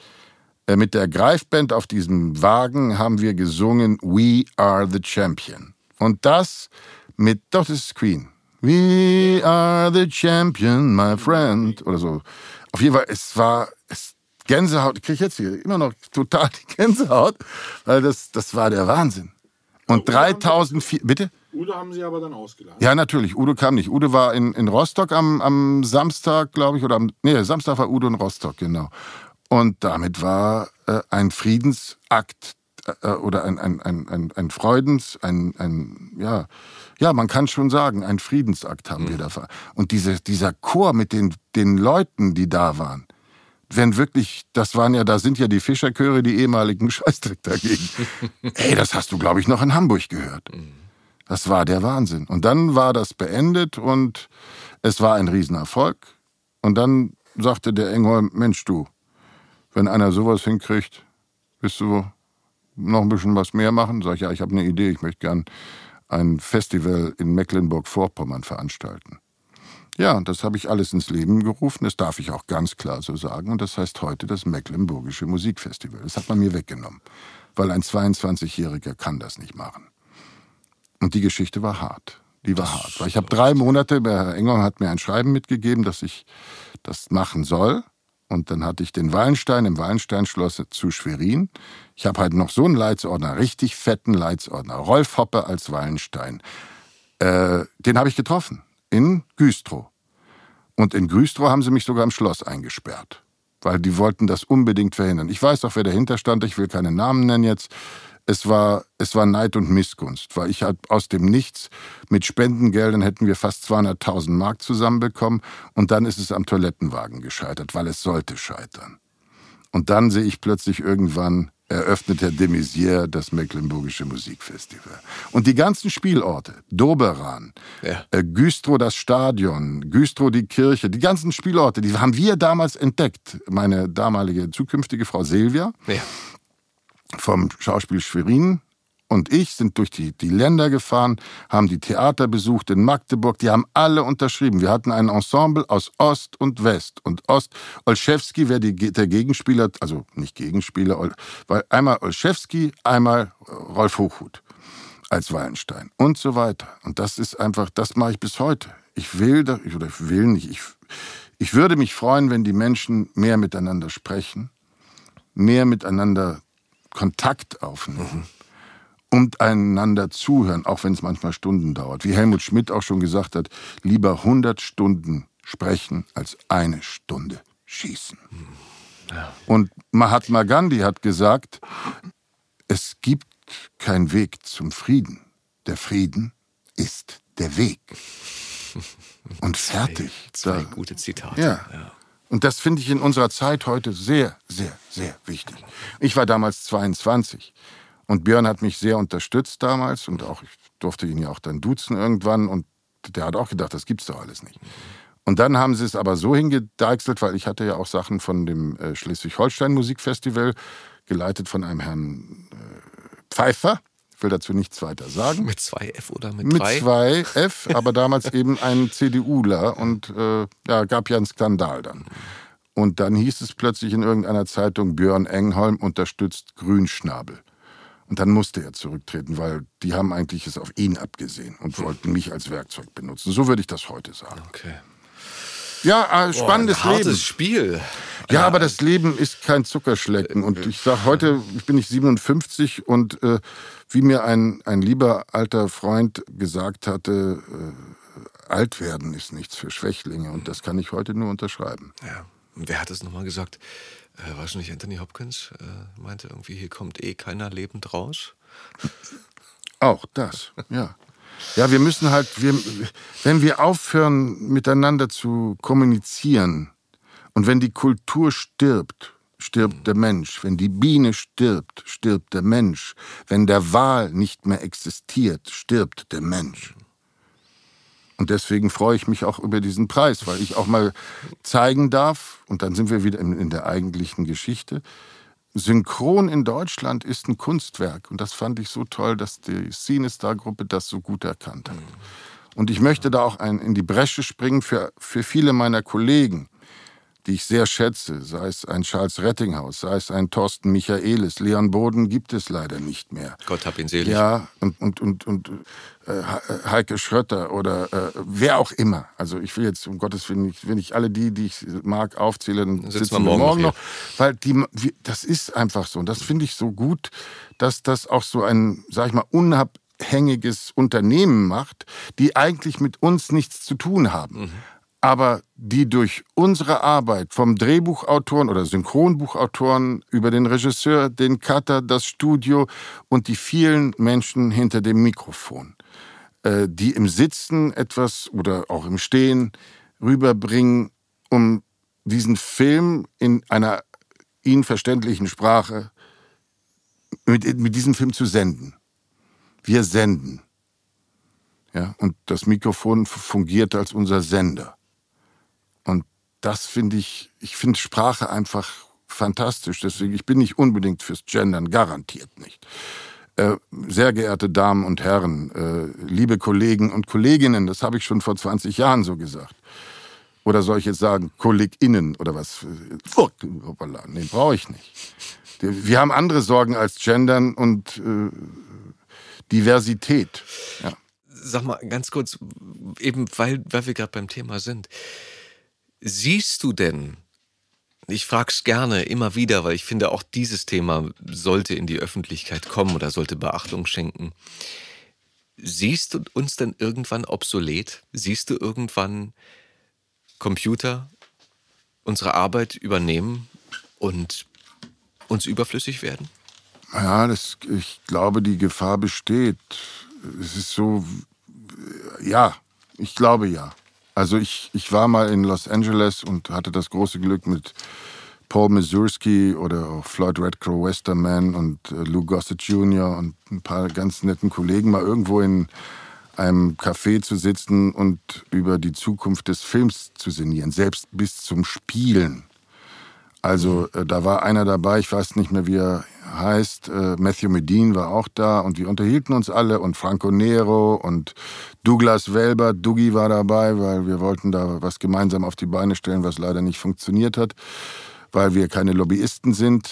äh, mit der Greifband auf diesem Wagen haben wir gesungen We Are the Champion. Und das mit, doch, das ist Queen. We are the champion, my friend. Oder so. Auf jeden Fall, es war, es, Gänsehaut, kriege ich jetzt hier immer noch total die Gänsehaut, weil das, das war der Wahnsinn. Und 3000, bitte? Udo haben Sie aber dann ausgeladen. Ja, natürlich. Udo kam nicht. Udo war in, in Rostock am, am Samstag, glaube ich, oder am, nee, Samstag war Udo in Rostock, genau. Und damit war äh, ein Friedensakt äh, oder ein, ein, ein, ein, ein Freudens, ein, ein, ja, ja, man kann schon sagen, ein Friedensakt haben mhm. wir da. Und diese, dieser Chor mit den, den Leuten, die da waren, wenn wirklich, das waren ja, da sind ja die Fischerchöre, die ehemaligen Scheißdreck dagegen. Ey, das hast du, glaube ich, noch in Hamburg gehört. Das war der Wahnsinn. Und dann war das beendet und es war ein Riesenerfolg. Und dann sagte der Engholm, Mensch du, wenn einer sowas hinkriegt, willst du noch ein bisschen was mehr machen? Sag ich, ja, ich habe eine Idee, ich möchte gern ein Festival in Mecklenburg-Vorpommern veranstalten. Ja, und das habe ich alles ins Leben gerufen, das darf ich auch ganz klar so sagen. Und das heißt heute das Mecklenburgische Musikfestival. Das hat man mir weggenommen, weil ein 22-Jähriger kann das nicht machen. Und die Geschichte war hart. Die war das hart. Weil ich habe drei Monate, Herr Engel hat mir ein Schreiben mitgegeben, dass ich das machen soll. Und dann hatte ich den Wallenstein im Wallensteinschloss zu Schwerin. Ich habe halt noch so einen Leitsordner, richtig fetten Leitsordner. Rolf Hoppe als Wallenstein. Äh, den habe ich getroffen in Güstrow. Und in Güstrow haben sie mich sogar im Schloss eingesperrt, weil die wollten das unbedingt verhindern. Ich weiß auch, wer dahinter stand. Ich will keine Namen nennen jetzt. Es war, es war Neid und Missgunst, weil ich halt aus dem Nichts mit Spendengeldern hätten wir fast 200.000 Mark zusammenbekommen und dann ist es am Toilettenwagen gescheitert, weil es sollte scheitern. Und dann sehe ich plötzlich irgendwann eröffnet Herr de Maizière das Mecklenburgische Musikfestival. Und die ganzen Spielorte, Doberan, ja. äh, Güstrow das Stadion, Güstrow die Kirche, die ganzen Spielorte, die haben wir damals entdeckt. Meine damalige zukünftige Frau Silvia ja. vom Schauspiel Schwerin und ich sind durch die, die Länder gefahren, haben die Theater besucht in Magdeburg, die haben alle unterschrieben. Wir hatten ein Ensemble aus Ost und West. Und Ost, Olszewski wäre der Gegenspieler, also nicht Gegenspieler, weil einmal Olszewski, einmal Rolf Hochhuth als Wallenstein und so weiter. Und das ist einfach, das mache ich bis heute. Ich will, oder ich will nicht, ich, ich würde mich freuen, wenn die Menschen mehr miteinander sprechen, mehr miteinander Kontakt aufnehmen. Mhm und einander zuhören, auch wenn es manchmal Stunden dauert. Wie Helmut Schmidt auch schon gesagt hat, lieber 100 Stunden sprechen als eine Stunde schießen. Ja. Und Mahatma Gandhi hat gesagt, es gibt keinen Weg zum Frieden. Der Frieden ist der Weg. Und fertig. Zwei, zwei gute Zitate. Ja. ja. Und das finde ich in unserer Zeit heute sehr, sehr, sehr wichtig. Ich war damals 22. Und Björn hat mich sehr unterstützt damals und auch, ich durfte ihn ja auch dann duzen irgendwann und der hat auch gedacht, das gibt's doch alles nicht. Und dann haben sie es aber so hingedeichselt, weil ich hatte ja auch Sachen von dem äh, Schleswig-Holstein Musikfestival, geleitet von einem Herrn äh, Pfeiffer. Ich will dazu nichts weiter sagen. Mit zwei F oder mit, mit drei? Mit zwei F, aber damals eben ein CDUler und äh, ja, gab ja einen Skandal dann. Und dann hieß es plötzlich in irgendeiner Zeitung, Björn Engholm unterstützt Grünschnabel. Und dann musste er zurücktreten, weil die haben eigentlich es auf ihn abgesehen und wollten mich als Werkzeug benutzen. So würde ich das heute sagen. Okay. Ja, äh, spannendes Boah, ein hartes Leben. Spiel. Ja, ja, aber das Leben ist kein Zuckerschlecken. Und ich sage heute, ich bin ich 57 und äh, wie mir ein, ein lieber alter Freund gesagt hatte, äh, alt werden ist nichts für Schwächlinge. Und das kann ich heute nur unterschreiben. Ja. Wer hat es nochmal gesagt? äh, war schon nicht Anthony Hopkins, äh, meinte irgendwie, hier kommt eh keiner lebend raus. Auch das, ja. Ja, wir müssen halt, wir, wenn wir aufhören, miteinander zu kommunizieren und wenn die Kultur stirbt, stirbt der Mensch. Wenn die Biene stirbt, stirbt der Mensch. Wenn der Wal nicht mehr existiert, stirbt der Mensch. Und deswegen freue ich mich auch über diesen Preis, weil ich auch mal zeigen darf, und dann sind wir wieder in, der eigentlichen Geschichte, Synchron in Deutschland ist ein Kunstwerk. Und das fand ich so toll, dass die Cinestar-Gruppe das so gut erkannt hat. Und ich möchte da auch in die Bresche springen für, für viele meiner Kollegen, die ich sehr schätze, sei es ein Charles Rettinghaus, sei es ein Thorsten Michaelis. Leon Boden gibt es leider nicht mehr. Gott hab ihn selig. Ja, und, und, und, und äh, Heike Schrötter oder äh, wer auch immer. Also ich will jetzt, um Gottes Willen, nicht, wenn ich alle die, die ich mag, aufzähle, dann sitzen, sitzen wir morgen, morgen noch. Weil die, das ist einfach so. Und das finde ich so gut, dass das auch so ein, sag ich mal, unabhängiges Unternehmen macht, die eigentlich mit uns nichts zu tun haben. Mhm aber die durch unsere Arbeit vom Drehbuchautoren oder Synchronbuchautoren über den Regisseur, den Cutter, das Studio und die vielen Menschen hinter dem Mikrofon, äh, die im Sitzen etwas oder auch im Stehen rüberbringen, um diesen Film in einer ihnen verständlichen Sprache mit, mit diesem Film zu senden. Wir senden. Ja, und das Mikrofon fungiert als unser Sender. Das finde ich, ich finde Sprache einfach fantastisch. Deswegen, ich bin nicht unbedingt fürs Gendern, garantiert nicht. Äh, sehr geehrte Damen und Herren, äh, liebe Kollegen und Kolleginnen, das habe ich schon vor 20 Jahren so gesagt. Oder soll ich jetzt sagen, KollegInnen oder was? Nee, brauche ich nicht. Wir haben andere Sorgen als Gendern und äh, Diversität. Ja. sag mal ganz kurz, eben weil, weil wir gerade beim Thema sind. Siehst du denn, ich frage es gerne immer wieder, weil ich finde, auch dieses Thema sollte in die Öffentlichkeit kommen oder sollte Beachtung schenken. Siehst du uns denn irgendwann obsolet? Siehst du irgendwann Computer unsere Arbeit übernehmen und uns überflüssig werden? Ja, das, ich glaube, die Gefahr besteht. Es ist so, ja, ich glaube ja. Also ich, ich war mal in Los Angeles und hatte das große Glück mit Paul Mazursky oder auch Floyd Redcrow Westerman und äh, Lou Gossett Jr. und ein paar ganz netten Kollegen mal irgendwo in einem Café zu sitzen und über die Zukunft des Films zu sinnieren, selbst bis zum Spielen. Also äh, da war einer dabei, ich weiß nicht mehr, wie er heißt, äh, Matthew Medin war auch da und wir unterhielten uns alle und Franco Nero und Douglas Welber, Dougie war dabei, weil wir wollten da was gemeinsam auf die Beine stellen, was leider nicht funktioniert hat, weil wir keine Lobbyisten sind.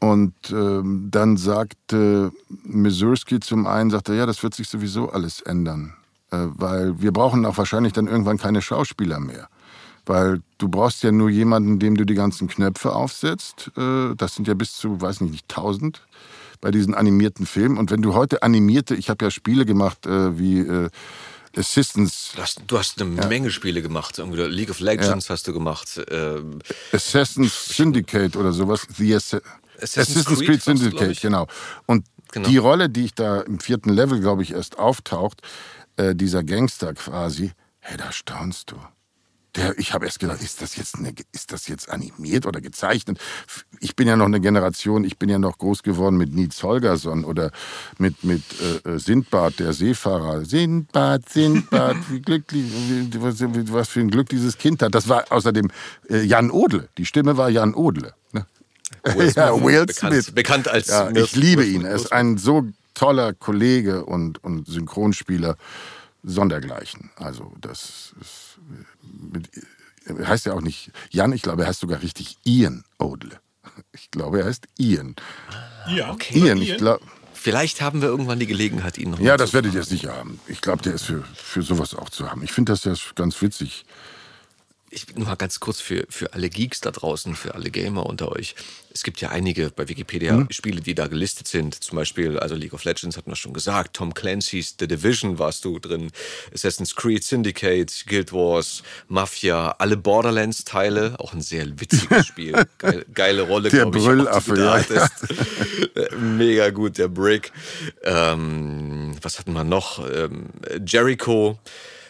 Und ähm, dann sagte Misurski zum einen, sagte, ja, das wird sich sowieso alles ändern, äh, weil wir brauchen auch wahrscheinlich dann irgendwann keine Schauspieler mehr. Weil du brauchst ja nur jemanden, dem du die ganzen Knöpfe aufsetzt. Äh, das sind ja bis zu, weiß nicht, nicht tausend bei diesen animierten Filmen. Und wenn du heute animierte, ich habe ja Spiele gemacht äh, wie äh, Assistance. Du hast, du hast eine ja. Menge Spiele gemacht. League of Legends ja. hast du gemacht. Ähm Assassin's Syndicate oder sowas. The Ass Assassin's, Assassin's Creed, Creed Syndicate, genau. Und genau. die Rolle, die ich da im vierten Level, glaube ich, erst auftaucht, äh, dieser Gangster quasi, hey, da staunst du. Der, ich habe erst gedacht, ist das, jetzt eine, ist das jetzt animiert oder gezeichnet? Ich bin ja noch eine Generation, ich bin ja noch groß geworden mit Nietz Holgersson oder mit, mit äh, äh Sindbad, der Seefahrer. Sindbad, Sindbad, wie glücklich, was, was, für ein Glück dieses Kind hat. Das war außerdem äh, Jan Odle. Die Stimme war Jan Odle. Ne? Will ja, Will bekannt, Smith. Bekannt als ja, Ich liebe ihn. Er ist ein so toller Kollege und, und Synchronspieler. Sondergleichen. Also das ist mit, heißt ja auch nicht Jan, ich glaube, er heißt sogar richtig Ian Odle. Ich glaube, er heißt Ian. Ja, okay. Ian, ich glaube. Vielleicht haben wir irgendwann die Gelegenheit, ihn noch Ja, das werdet ihr sicher haben. Ich glaube, der ist für, für sowas auch zu haben. Ich finde das ja ganz witzig ich nur mal ganz kurz für, für alle Geeks da draußen, für alle Gamer unter euch. Es gibt ja einige bei Wikipedia mhm. Spiele, die da gelistet sind. Zum Beispiel, also League of Legends hatten wir schon gesagt. Tom Clancy's The Division warst du drin. Assassin's Creed Syndicate, Guild Wars, Mafia, alle Borderlands-Teile. Auch ein sehr witziges Spiel. Geile, geile Rolle, Der Brüllaffe, ja. Mega gut, der Brick. Ähm, was hatten wir noch? Ähm, Jericho.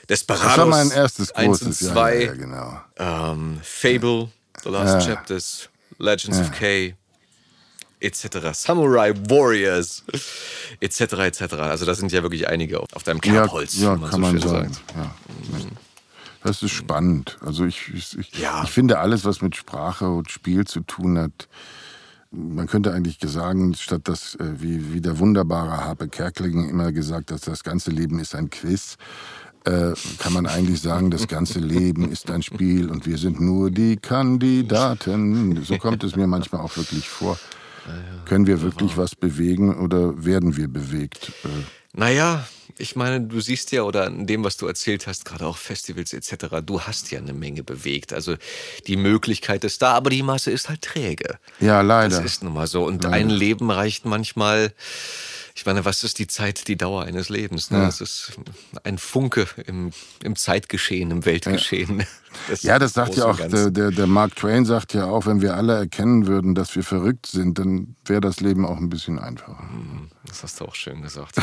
Desperados. Das war mein erstes großes. 1 2, ja, ja, genau. Ähm, Fable, The Last ja. Chapters, Legends of K, etc. Samurai Warriors, etc. etc. Also da sind ja wirklich einige auf, deinem Kerbholz, ja, man kann so man sagen. Sagt. Ja. Das ist spannend. Also ich, ich, ich, ich finde alles, was mit Sprache und Spiel zu tun hat, man könnte eigentlich sagen, statt dass, äh, wie, wie der wunderbare Harpe Kerkeling immer gesagt hat, das ganze Leben ist ein Quiz, äh, kann man eigentlich sagen, das ganze Leben ist ein Spiel und wir sind nur die Kandidaten. So kommt es mir manchmal auch wirklich vor. Können wir wirklich was bewegen oder werden wir bewegt? Äh, naja, ich meine, du siehst ja, oder in dem, was du erzählt hast, gerade auch Festivals etc., du hast ja eine Menge bewegt. Also die Möglichkeit ist da, aber die Masse ist halt träge. Ja, leider. Das ist nun mal so. Und leider. ein Leben reicht manchmal ich meine, was ist die Zeit, die Dauer eines Lebens? Ne? Ja. Das ist ein Funke im, im Zeitgeschehen, im Weltgeschehen. Ja, das, ja, das sagt ja auch, der, der, der Mark Twain sagt ja auch, wenn wir alle erkennen würden, dass wir verrückt sind, dann wäre das Leben auch ein bisschen einfacher. Mhm, das hast du auch schön gesagt.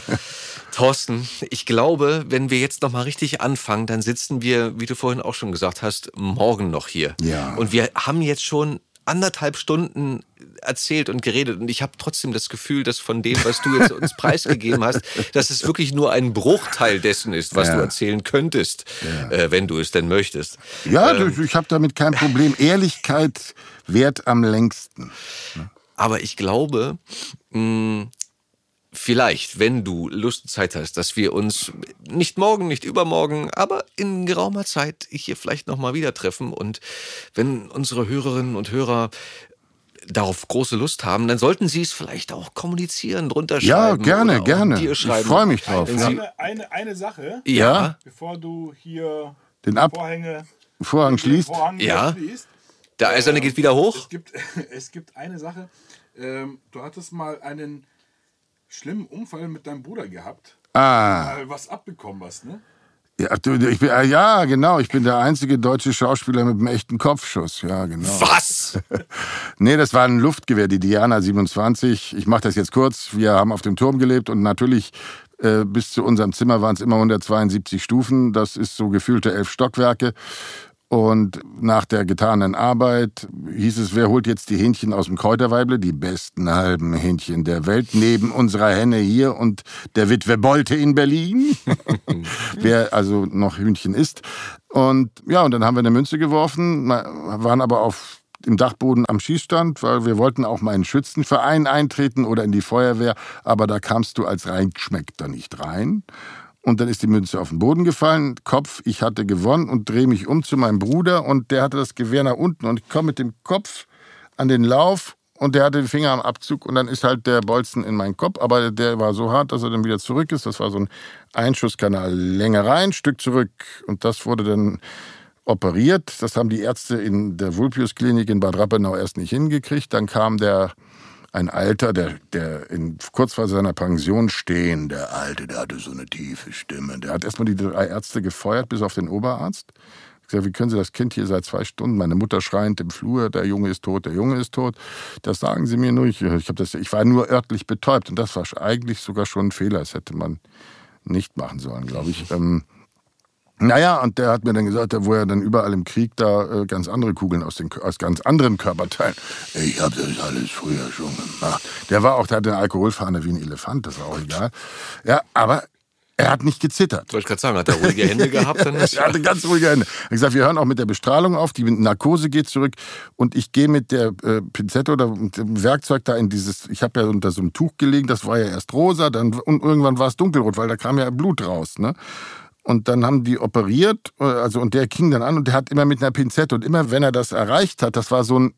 Thorsten, ich glaube, wenn wir jetzt noch mal richtig anfangen, dann sitzen wir, wie du vorhin auch schon gesagt hast, morgen noch hier. Ja. Und wir haben jetzt schon anderthalb Stunden erzählt und geredet und ich habe trotzdem das Gefühl, dass von dem, was du jetzt uns preisgegeben hast, dass es wirklich nur ein Bruchteil dessen ist, was ja. du erzählen könntest, ja. äh, wenn du es denn möchtest. Ja, ähm, ich habe damit kein Problem. Ehrlichkeit wert am längsten. Aber ich glaube, mh, vielleicht, wenn du Lust und Zeit hast, dass wir uns nicht morgen, nicht übermorgen, aber in geraumer Zeit hier vielleicht nochmal wieder treffen und wenn unsere Hörerinnen und Hörer darauf große Lust haben, dann sollten Sie es vielleicht auch kommunizieren, drunter schreiben. Ja, gerne, gerne. Ich freue mich drauf. Eine, eine, eine, Sache, ja. bevor du hier den Ab Vorhänge, Vorhang schließt. Vorhang ja. Schließt. Der Eiserne geht wieder hoch. Es gibt, es gibt eine Sache. Ähm, du hattest mal einen schlimmen Unfall mit deinem Bruder gehabt. Ah. Mal was abbekommen hast, ne? Ja, du, ich bin, äh, ja, genau. Ich bin der einzige deutsche Schauspieler mit einem echten Kopfschuss. Ja, genau. Was? nee, das war ein Luftgewehr, die Diana 27. Ich mache das jetzt kurz. Wir haben auf dem Turm gelebt und natürlich äh, bis zu unserem Zimmer waren es immer 172 Stufen. Das ist so gefühlte elf Stockwerke. Und nach der getanen Arbeit hieß es, wer holt jetzt die Hähnchen aus dem Kräuterweible? Die besten halben Hähnchen der Welt, neben unserer Henne hier und der Witwe Bolte in Berlin. wer also noch Hühnchen isst. Und ja, und dann haben wir eine Münze geworfen, waren aber auf im Dachboden am Schießstand, weil wir wollten auch mal in einen Schützenverein eintreten oder in die Feuerwehr, aber da kamst du als Reingeschmeckter nicht rein. Und dann ist die Münze auf den Boden gefallen, Kopf, ich hatte gewonnen und drehe mich um zu meinem Bruder. Und der hatte das Gewehr nach unten. Und ich komme mit dem Kopf an den Lauf. Und der hatte den Finger am Abzug. Und dann ist halt der Bolzen in meinen Kopf, aber der war so hart, dass er dann wieder zurück ist. Das war so ein Einschusskanal, Länge rein, Stück zurück. Und das wurde dann operiert. Das haben die Ärzte in der Vulpius-Klinik in Bad Rappenau erst nicht hingekriegt. Dann kam der ein Alter, der, der in, kurz vor seiner Pension stehen, der Alte, der hatte so eine tiefe Stimme. Der hat erstmal die drei Ärzte gefeuert, bis auf den Oberarzt. Ich gesagt, wie können Sie das Kind hier seit zwei Stunden? Meine Mutter schreiend im Flur, der Junge ist tot, der Junge ist tot. Das sagen Sie mir nur. Ich, ich, das, ich war nur örtlich betäubt und das war eigentlich sogar schon ein Fehler. Das hätte man nicht machen sollen, glaube ich. Ähm, naja, und der hat mir dann gesagt, wo er dann überall im Krieg da äh, ganz andere Kugeln aus, den, aus ganz anderen Körperteilen. Ich habe das alles früher schon gemacht. Der war auch, der hatte eine Alkoholfahne wie ein Elefant, das war auch egal. Ja, aber er hat nicht gezittert. Wollte ich gerade sagen, hat er ruhige Hände gehabt? Dann er hatte ganz ruhige Hände. Ich gesagt, wir hören auch mit der Bestrahlung auf, die Narkose geht zurück und ich gehe mit der äh, Pinzette oder mit dem Werkzeug da in dieses, ich habe ja unter so einem Tuch gelegen, das war ja erst rosa, dann und irgendwann war es dunkelrot, weil da kam ja Blut raus, ne? Und dann haben die operiert, äh, also und der ging dann an und der hat immer mit einer Pinzette und immer wenn er das erreicht hat, das war so ein,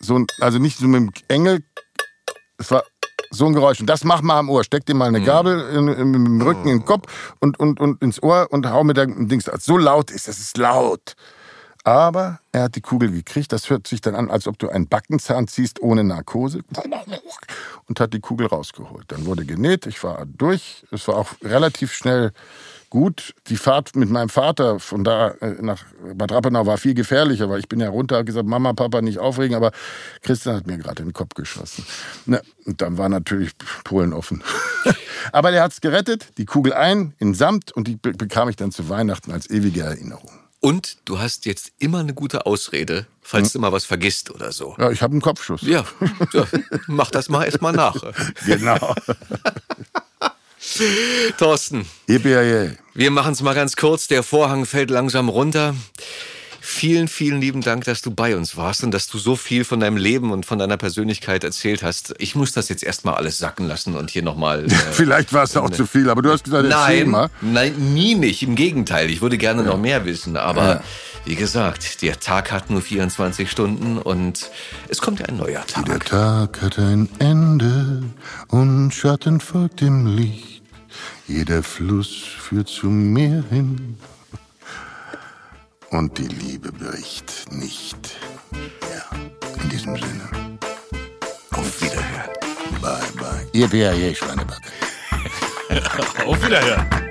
so ein, also nicht so mit dem Engel, es war so ein Geräusch. Und das mach mal am Ohr. Steck dir mal eine mhm. Gabel in, in, im Rücken, in den Kopf und, und, und ins Ohr und hau mit der Dings. So laut ist, das ist laut. Aber er hat die Kugel gekriegt. Das hört sich dann an, als ob du einen Backenzahn ziehst ohne Narkose. Und hat die Kugel rausgeholt. Dann wurde genäht. Ich war durch. Es war auch relativ schnell gut. Die Fahrt mit meinem Vater von da äh, nach Bad Rappenau war viel gefährlicher, weil ich bin ja runter, habe gesagt, Mama, Papa, nicht aufregen, aber Christian hat mir gerade in den Kopf geschossen. Na, und dann war natürlich Polen offen. aber der hat es gerettet, die Kugel ein, in Samt und die bekam ich dann zu Weihnachten als ewige Erinnerung. Und du hast jetzt immer eine gute Ausrede, falls hm. du mal was vergisst oder so. Ja, ich habe einen Kopfschuss. Ja, ja, mach das mal erst mal nach. genau. Thorsten. Yippie Wir machen es mal ganz kurz. Der Vorhang fällt langsam runter. Vielen, vielen lieben Dank, dass du bei uns warst und dass du so viel von deinem Leben und von deiner Persönlichkeit erzählt hast. Ich muss das jetzt erstmal alles sacken lassen und hier nochmal. Äh, Vielleicht war es auch zu viel, aber du hast gesagt, nein, mal. nein, nie nicht. Im Gegenteil, ich würde gerne ja. noch mehr wissen, aber ja. Wie gesagt, der Tag hat nur 24 Stunden und es kommt ja ein neuer Tag. Der Tag hat ein Ende und Schatten folgt dem Licht. Jeder Fluss führt zum Meer hin und die Liebe bricht nicht. Ja, in diesem Sinne. Auf Wiederhören. Bye, bye. Ihr BAE, Schweinebacke. Auf Wiederhören.